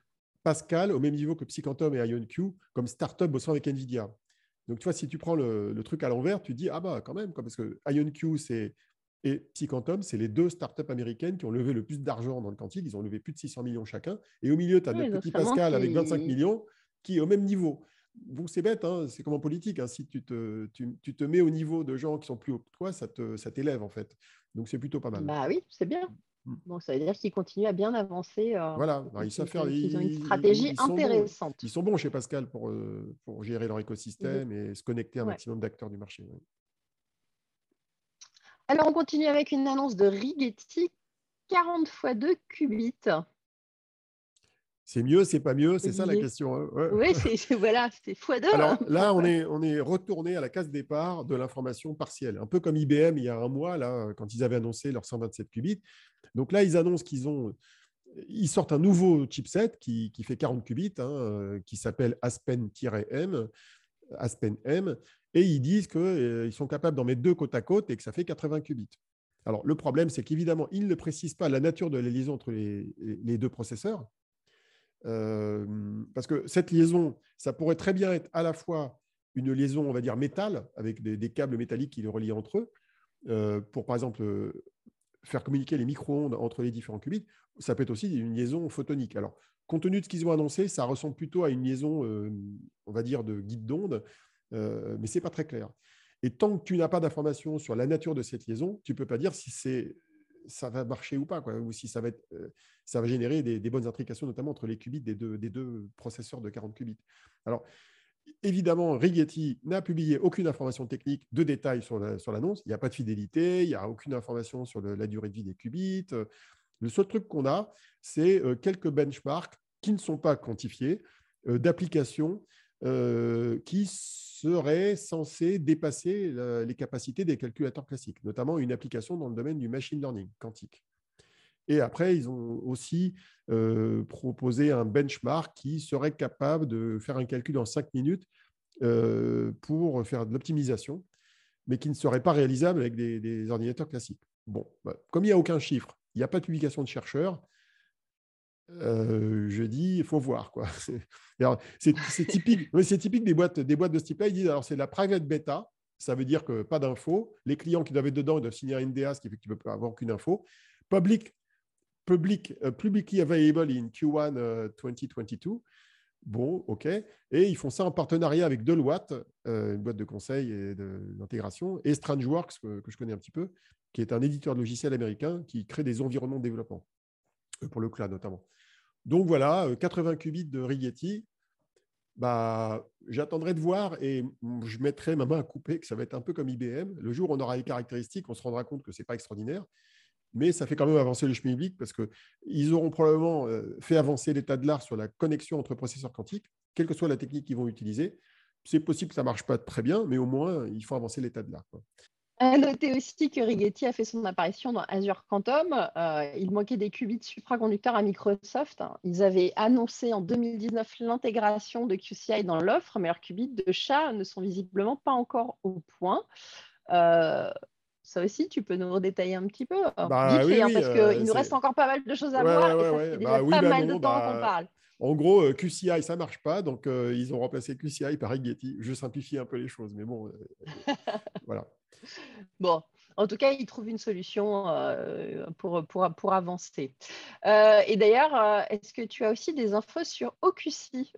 Pascal au même niveau que Psyquantum et IonQ comme startup bossant avec NVIDIA. Donc, tu vois, si tu prends le, le truc à l'envers, tu te dis, ah bah quand même, quoi, parce que IonQ c'est, et Psyquantum, c'est les deux startups américaines qui ont levé le plus d'argent dans le quantique. Ils ont levé plus de 600 millions chacun. Et au milieu, tu as Oui, donc petit Pascal avec qu'ils- 25 millions qui est au même niveau. Donc, c'est bête, hein, c'est comme en politique. hein, si tu te, tu, tu te mets au niveau de gens qui sont plus hauts que toi, ça, te, ça t'élève en fait. Donc, c'est plutôt pas mal. Bah oui, c'est bien. Mm. Donc ça veut dire qu'ils continuent à bien avancer. euh, Voilà, alors, ils savent faire. ont ils- une stratégie ils sont bons. intéressante. Ils sont bons chez Pascal pour, euh, pour gérer leur écosystème et se connecter à un Ouais. maximum d'acteurs du marché. Alors on continue avec une annonce de Rigetti 40 x 2 qubits. C'est mieux, c'est pas mieux, c'est ça la question. hein, ouais. Oui, c'est voilà, c'est x2. Alors là, on est, on est retourné à la case départ de l'information partielle, un peu comme IBM il y a un mois, là, quand ils avaient annoncé leurs 127 qubits. Donc là, ils annoncent qu'ils ont ils sortent un nouveau chipset qui, fait 40 qubits, hein, qui s'appelle Aspen-M, Aspen M, et ils disent qu'ils sont capables d'en mettre deux côte à côte et que ça fait 80 qubits. Alors, le problème, c'est qu'évidemment, ils ne précisent pas la nature de la liaison entre les, deux processeurs. Euh, parce que cette liaison, ça pourrait très bien être à la fois une liaison, on va dire, métal, avec des, câbles métalliques qui les relient entre eux, euh, pour par exemple faire communiquer les micro-ondes entre les différents qubits. Ça peut être aussi une liaison photonique. Alors, compte tenu de ce qu'ils ont annoncé, ça ressemble plutôt à une liaison, euh, on va dire, de guide d'onde, mais ce n'est pas très clair. Et tant que tu n'as pas d'informations sur la nature de cette liaison, tu ne peux pas dire si ça va marcher ou pas, ou si ça va, euh, ça va générer des, bonnes intrications, notamment entre les qubits des deux, des deux processeurs de 40 qubits. Alors, évidemment, Rigetti n'a publié aucune information technique de détail sur l'annonce. il n'y a pas de fidélité, il n'y a aucune information sur la durée de vie des qubits. Le seul truc qu'on a, c'est euh, quelques benchmarks qui ne sont pas quantifiés euh, d'applications qui serait censé dépasser les capacités des calculateurs classiques, notamment une application dans le domaine du machine learning quantique. Et après, ils ont aussi euh, proposé un benchmark qui serait capable de faire un calcul en 5 minutes euh, pour faire de l'optimisation, mais qui ne serait pas réalisable avec des, ordinateurs classiques. Bon, bah, comme il n'y a aucun chiffre, il n'y a pas de publication de chercheurs, euh, je dis, il faut voir. Quoi. C'est, typique, c'est typique des boîtes, des boîtes de ce type-là. Ils disent, alors c'est la private beta, ça veut dire que pas d'infos. Les clients qui doivent être dedans, ils doivent signer un NDA, ce qui fait tu ne peux avoir aucune info. Public, public, uh, publicly available in Q1 2022. Euh, bon, OK. Et ils font ça en partenariat avec Deloitte, euh, une boîte de conseil et d'intégration, et StrangeWorks, que, que, je connais un petit peu, qui est un éditeur de logiciels américain qui crée des environnements de développement, pour le cloud notamment. Donc voilà, 80 euh, qubits de Rigetti. Bah, j'attendrai de voir et je mettrai ma main à couper que ça va être un peu comme IBM. Le jour où on aura les caractéristiques, on se rendra compte que ce n'est pas extraordinaire, mais ça fait quand même avancer le schmilblick parce qu'ils auront probablement euh, fait avancer l'état de l'art sur la connexion entre processeurs quantiques, quelle que soit la technique qu'ils vont utiliser. C'est possible que ça ne marche pas très bien, mais au moins, il faut avancer l'état de l'art. À noter aussi que Rigetti a fait son apparition dans Azure Quantum. Euh, il manquait des qubits supraconducteurs à Microsoft. Ils avaient annoncé en 2019 l'intégration de QCI dans l'offre, mais leurs qubits de chat ne sont visiblement pas encore au point. Euh, ça aussi, tu peux nous redétailler un petit peu bah, oui, hein, parce qu'il nous reste encore pas mal de choses à voir. et ça fait déjà bah pas bah mal de temps qu'on bah, parle. En gros, euh, QCI, ça ne marche pas. Donc, ils ont remplacé QCI par Rigetti. Je simplifie un peu les choses, mais bon, voilà. Bon, en tout cas, ils trouvent une solution euh, pour, pour, pour, avancer. Euh, et d'ailleurs, euh, est-ce que tu as aussi des infos sur OQC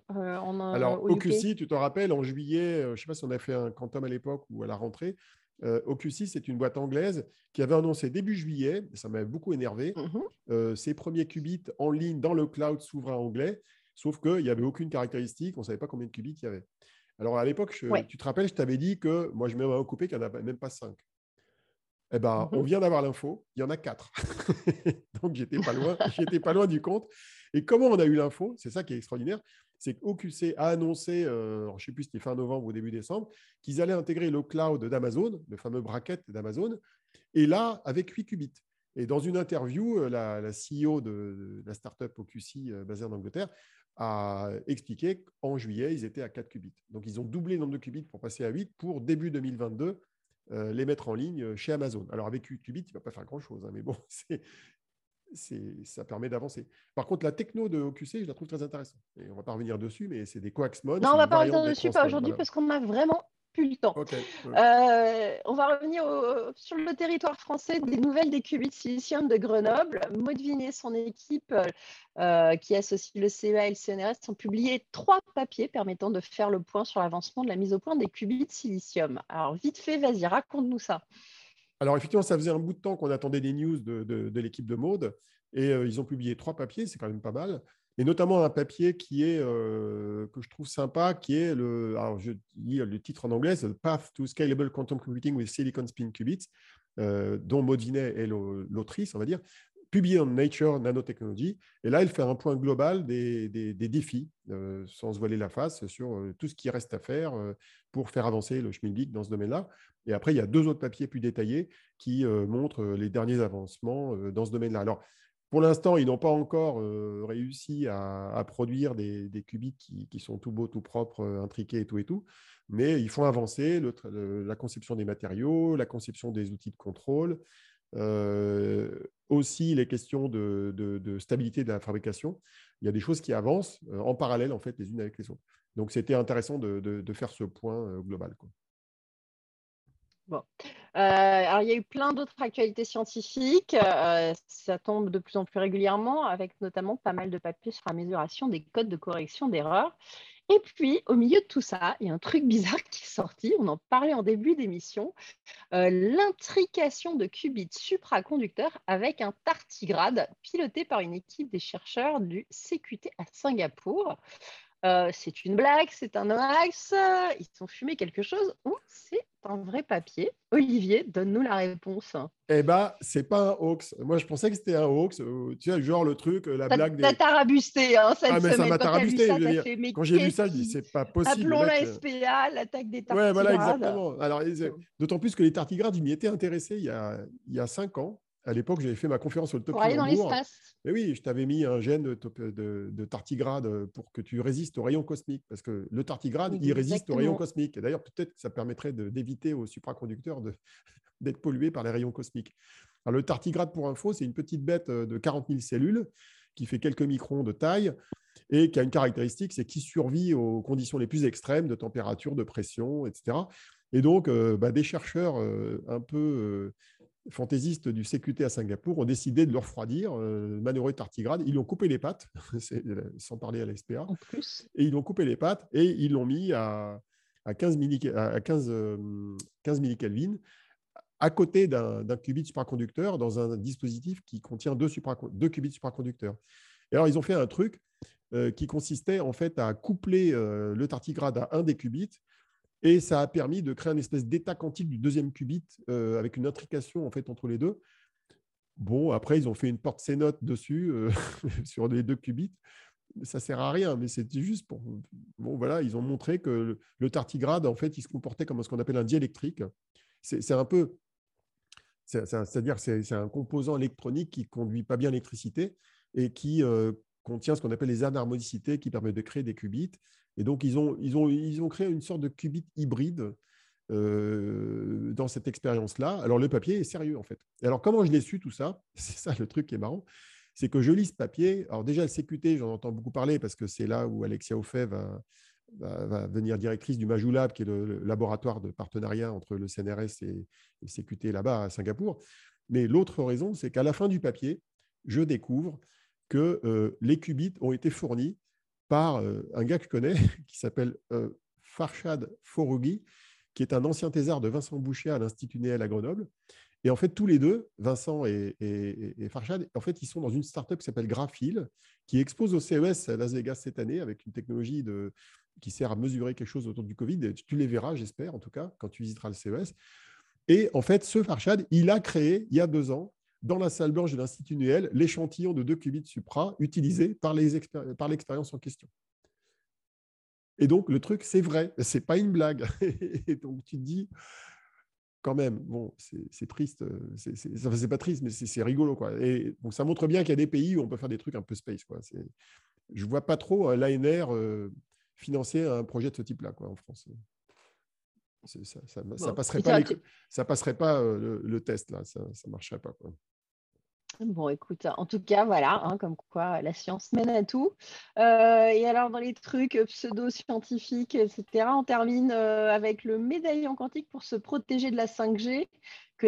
Alors, OQC, tu te rappelles, en juillet, je ne sais pas si on a fait un quantum à l'époque ou à la rentrée, OQC, c'est une boîte anglaise qui avait annoncé début juillet, ça m'avait beaucoup énervé, mmh ses premiers qubits en ligne dans le cloud souverain anglais, sauf qu'il n'y avait aucune caractéristique, on ne savait pas combien de qubits il y avait. Alors à l'époque, tu te rappelles, je t'avais dit que moi, je mets un coupé qu'il n'y en a même pas cinq. Eh ben, on mmh vient d'avoir l'info, il y en a quatre. Donc j'étais pas loin, j'étais pas loin du compte. Et comment on a eu l'info C'est ça qui est extraordinaire, c'est qu'OQC a annoncé, euh, je ne sais plus si c'était fin novembre ou début décembre, qu'ils allaient intégrer le cloud d'Amazon, le fameux bracket d'Amazon, et là avec 8 qubits. Et dans une interview, euh, la, CEO de, la startup OQC euh, basée en Angleterre a expliqué qu'en juillet, ils étaient à 4 qubits. Donc, ils ont doublé le nombre de qubits pour passer à 8 pour début 2022 euh, les mettre en ligne chez Amazon. Alors, avec 8 qubits, il ne va pas faire grand-chose, hein, mais bon, ça permet d'avancer. Par contre, la techno de OQC, je la trouve très intéressante. Et on ne va pas revenir dessus, mais c'est des coax modes. Non, on ne va pas revenir dessus, pas aujourd'hui, parce qu'on a vraiment plus le temps. Euh, on va revenir sur le territoire français des nouvelles des qubits silicium de Grenoble. Maud et son équipe, euh, qui associe le CEA et le CNRS, ont publié trois papiers permettant de faire le point sur l'avancement de la mise au point des qubits silicium. Alors, vite fait, vas-y, raconte-nous ça. Alors, effectivement, ça faisait un bout de temps qu'on attendait des news de, l'équipe de Maude. Et euh, ils ont publié trois papiers, c'est quand même pas mal et notamment un papier qui est, euh, que je trouve sympa, qui est le, alors je lis le titre en anglais, Path to Scalable Quantum Computing with Silicon Spin Qubits, euh, dont Maud est l'autrice, on va dire, publié en Nature Nanotechnology. Et là, elle fait un point global des, défis, euh, sans se voiler la face, sur tout ce qui reste à faire pour faire avancer le Schmilblick dans ce domaine-là. Et après, il y a deux autres papiers plus détaillés qui montrent les derniers avancements dans ce domaine-là. Alors, Pour l'instant, ils n'ont pas encore réussi à, produire des, qubits qui, sont tout beaux, tout propres, intriqués et tout et tout. Mais ils font avancer la conception des matériaux, la conception des outils de contrôle, aussi les questions de, stabilité de la fabrication. Il y a des choses qui avancent en parallèle en fait les unes avec les autres. Donc c'était intéressant de, faire ce point global. Bon. Alors, il y a eu plein d'autres actualités scientifiques. ça tombe de plus en plus régulièrement, avec notamment pas mal de papiers sur la mesuration des codes de correction d'erreurs. Et puis, au milieu de tout ça, il y a un truc bizarre qui est sorti. On en parlait en début d'émission. L'intrication de qubits supraconducteurs avec un tardigrade piloté par une équipe des chercheurs du CQT à Singapour. Euh, c'est une blague, c'est un hoax, ils ont fumé quelque chose ou c'est un vrai papier Olivier, donne-nous la réponse. Eh bien, c'est pas un hoax. Moi, je pensais que c'était un hoax. Euh, tu vois, genre le truc, la blague des. Ça t'a rabusté, hein, cette ah, mais ça m'a tarabusté. Quand j'ai vu ça, je dis, c'est pas possible. Appelons la SPA, l'attaque des tardigrades. Ouais, voilà, exactement. Alors, d'autant plus que les tardigrades, ils m'y étaient intéressés il y a, il y a cinq ans à l'époque, j'avais fait ma conférence sur le Pour aller dans l'espace. Mais oui, je t'avais mis un gène de, tardigrade pour que tu résistes aux rayons cosmiques. Parce que le tardigrade, il résiste aux rayons cosmiques. Et d'ailleurs, peut-être que ça permettrait d'éviter aux supraconducteurs d'être pollués par les rayons cosmiques. Alors, le tardigrade, pour info, c'est une petite bête de 40 000 cellules qui fait quelques microns de taille et qui a une caractéristique, c'est qu'il survit aux conditions les plus extrêmes de température, de pression, etc. Et donc, euh, bah, des chercheurs euh, un peu euh, fantaisistes du CQT à Singapour ont décidé de le refroidir, euh, manœuvrer tartigrade. Ils lui ont coupé les pattes, euh, sans parler à la SPA. En plus. Et ils lui ont coupé les pattes et ils l'ont mis à, à 15, à 15, 15 millikelvin à côté d'un qubit supraconducteur dans un dispositif qui contient deux, deux qubits supraconducteurs. Et alors, ils ont fait un truc euh, qui consistait en fait à coupler euh, le tardigrade à un des qubits et ça a permis de créer une espèce d'état quantique du deuxième qubit euh, avec une intrication en fait entre les deux. Bon, après, ils ont fait une porte C-note dessus euh, sur les deux qubits. Ça sert à rien, mais c'était juste pour. Bon, voilà, ils ont montré que le, tardigrade, en fait, il se comportait comme ce qu'on appelle un diélectrique. C'est un peu. C'est-à-dire, c'est un composant électronique qui conduit pas bien l'électricité et qui euh, contient ce qu'on appelle les anharmonicités qui permettent de créer des qubits. Et donc, ils ont, ils ont, ils ont créé une sorte de qubit hybride euh, dans cette expérience-là. Alors, le papier est sérieux, en fait. Alors, comment je l'ai su, tout ça? C'est ça le truc qui est marrant. C'est que je lis ce papier. Alors, déjà, le CQT, j'en entends beaucoup parler parce que c'est là où Alexia Ophé va, va, devenir directrice du Majulab, qui est le, laboratoire de partenariat entre le CNRS et le CQT là-bas à Singapour. Mais l'autre raison, c'est qu'à la fin du papier, je découvre que euh, les qubits ont été fournis par euh, un gars que je connais qui s'appelle euh, Farshad Forougi, qui est un ancien thésard de Vincent Boucher à l'Institut Néel à Grenoble. Et en fait, tous les deux, Vincent et, Farshad, en fait, ils sont dans une startup qui s'appelle Graphil, qui expose au CES à Las Vegas cette année avec une technologie de, qui sert à mesurer quelque chose autour du Covid. Tu les verras, j'espère, en tout cas, quand tu visiteras le CES. Et en fait, ce Farshad, il a créé, il y a deux ans, dans la salle blanche de l'Institut Nuel l'échantillon de deux qubits supra utilisé par l'expérience en question. Et donc, le truc, c'est vrai, c'est pas une blague. Et donc, tu te dis, quand même, bon, c'est triste, c'est pas triste, mais c'est rigolo. Quoi. Et donc, ça montre bien qu'il y a des pays où on peut faire des trucs un peu space. Quoi. Je vois pas trop euh, l'ANR euh, financer un projet de ce type-là en France. Ça, ça, passerait pas, ça passerait pas euh, le, test, là, ça ne marcherait pas. Quoi. Bon, écoute, en tout cas, voilà, hein, comme quoi la science mène à tout. Euh, et alors, dans les trucs pseudo-scientifiques, etc., on termine euh, avec le médaillon quantique pour se protéger de la 5G, que,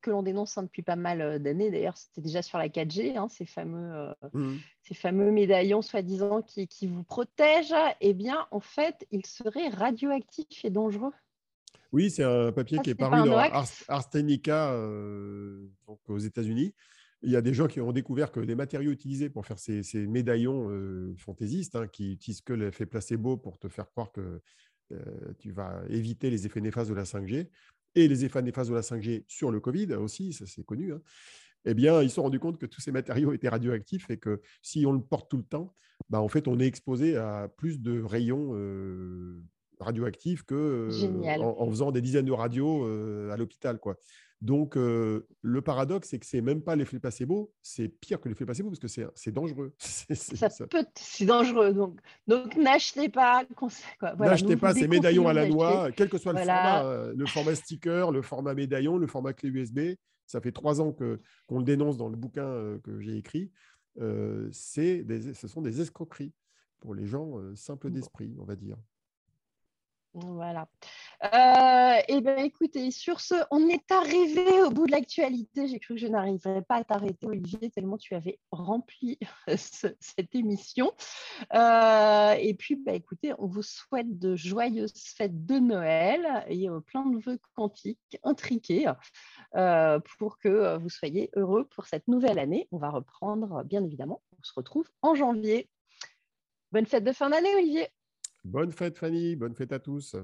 que l'on dénonce hein, depuis pas mal d'années. D'ailleurs, c'était déjà sur la 4G, hein, ces, fameux, mmh. ces fameux médaillons soi-disant qui, qui, vous protègent. Eh bien, en fait, ils seraient radioactifs et dangereux. Oui, c'est un papier qui est paru dans Arstenica euh, aux États-Unis. Il y a des gens qui ont découvert que les matériaux utilisés pour faire ces, médaillons euh, fantaisistes, hein, qui utilisent que l'effet placebo pour te faire croire que euh, tu vas éviter les effets néfastes de la 5G, et les effets néfastes de la 5G sur le Covid aussi, ça c'est connu, hein, eh bien, ils se sont rendus compte que tous ces matériaux étaient radioactifs et que si on le porte tout le temps, bah, en fait, on est exposé à plus de rayons radioactifs que en, faisant des dizaines de radios à l'hôpital. Quoi. Donc, euh, le paradoxe, c'est que c'est même pas l'effet placebo, c'est pire que l'effet placebo parce que c'est dangereux. ça, c'est dangereux. Donc, donc n'achetez pas. n'achetez pas ces médaillons à la noix, quel que soit le format, euh, le format sticker, le format médaillon, le format clé USB. Ça fait trois ans que qu'on le dénonce dans le bouquin euh, que j'ai écrit. c'est ce sont des escroqueries pour les gens simples d'esprit, on va dire. Voilà. Euh, et eh bien, écoutez, sur ce, on est arrivé au bout de l'actualité. J'ai cru que je n'arriverais pas à t'arrêter, Olivier, tellement tu avais rempli cette émission. Euh, et puis, bah, écoutez, on vous souhaite de joyeuses fêtes de Noël et euh, plein de vœux quantiques intriqués pour que vous soyez heureux pour cette nouvelle année. On va reprendre, bien évidemment. On se retrouve en janvier. Bonne fête de fin d'année, Olivier. Bonne fête Fanny, bonne fête à tous.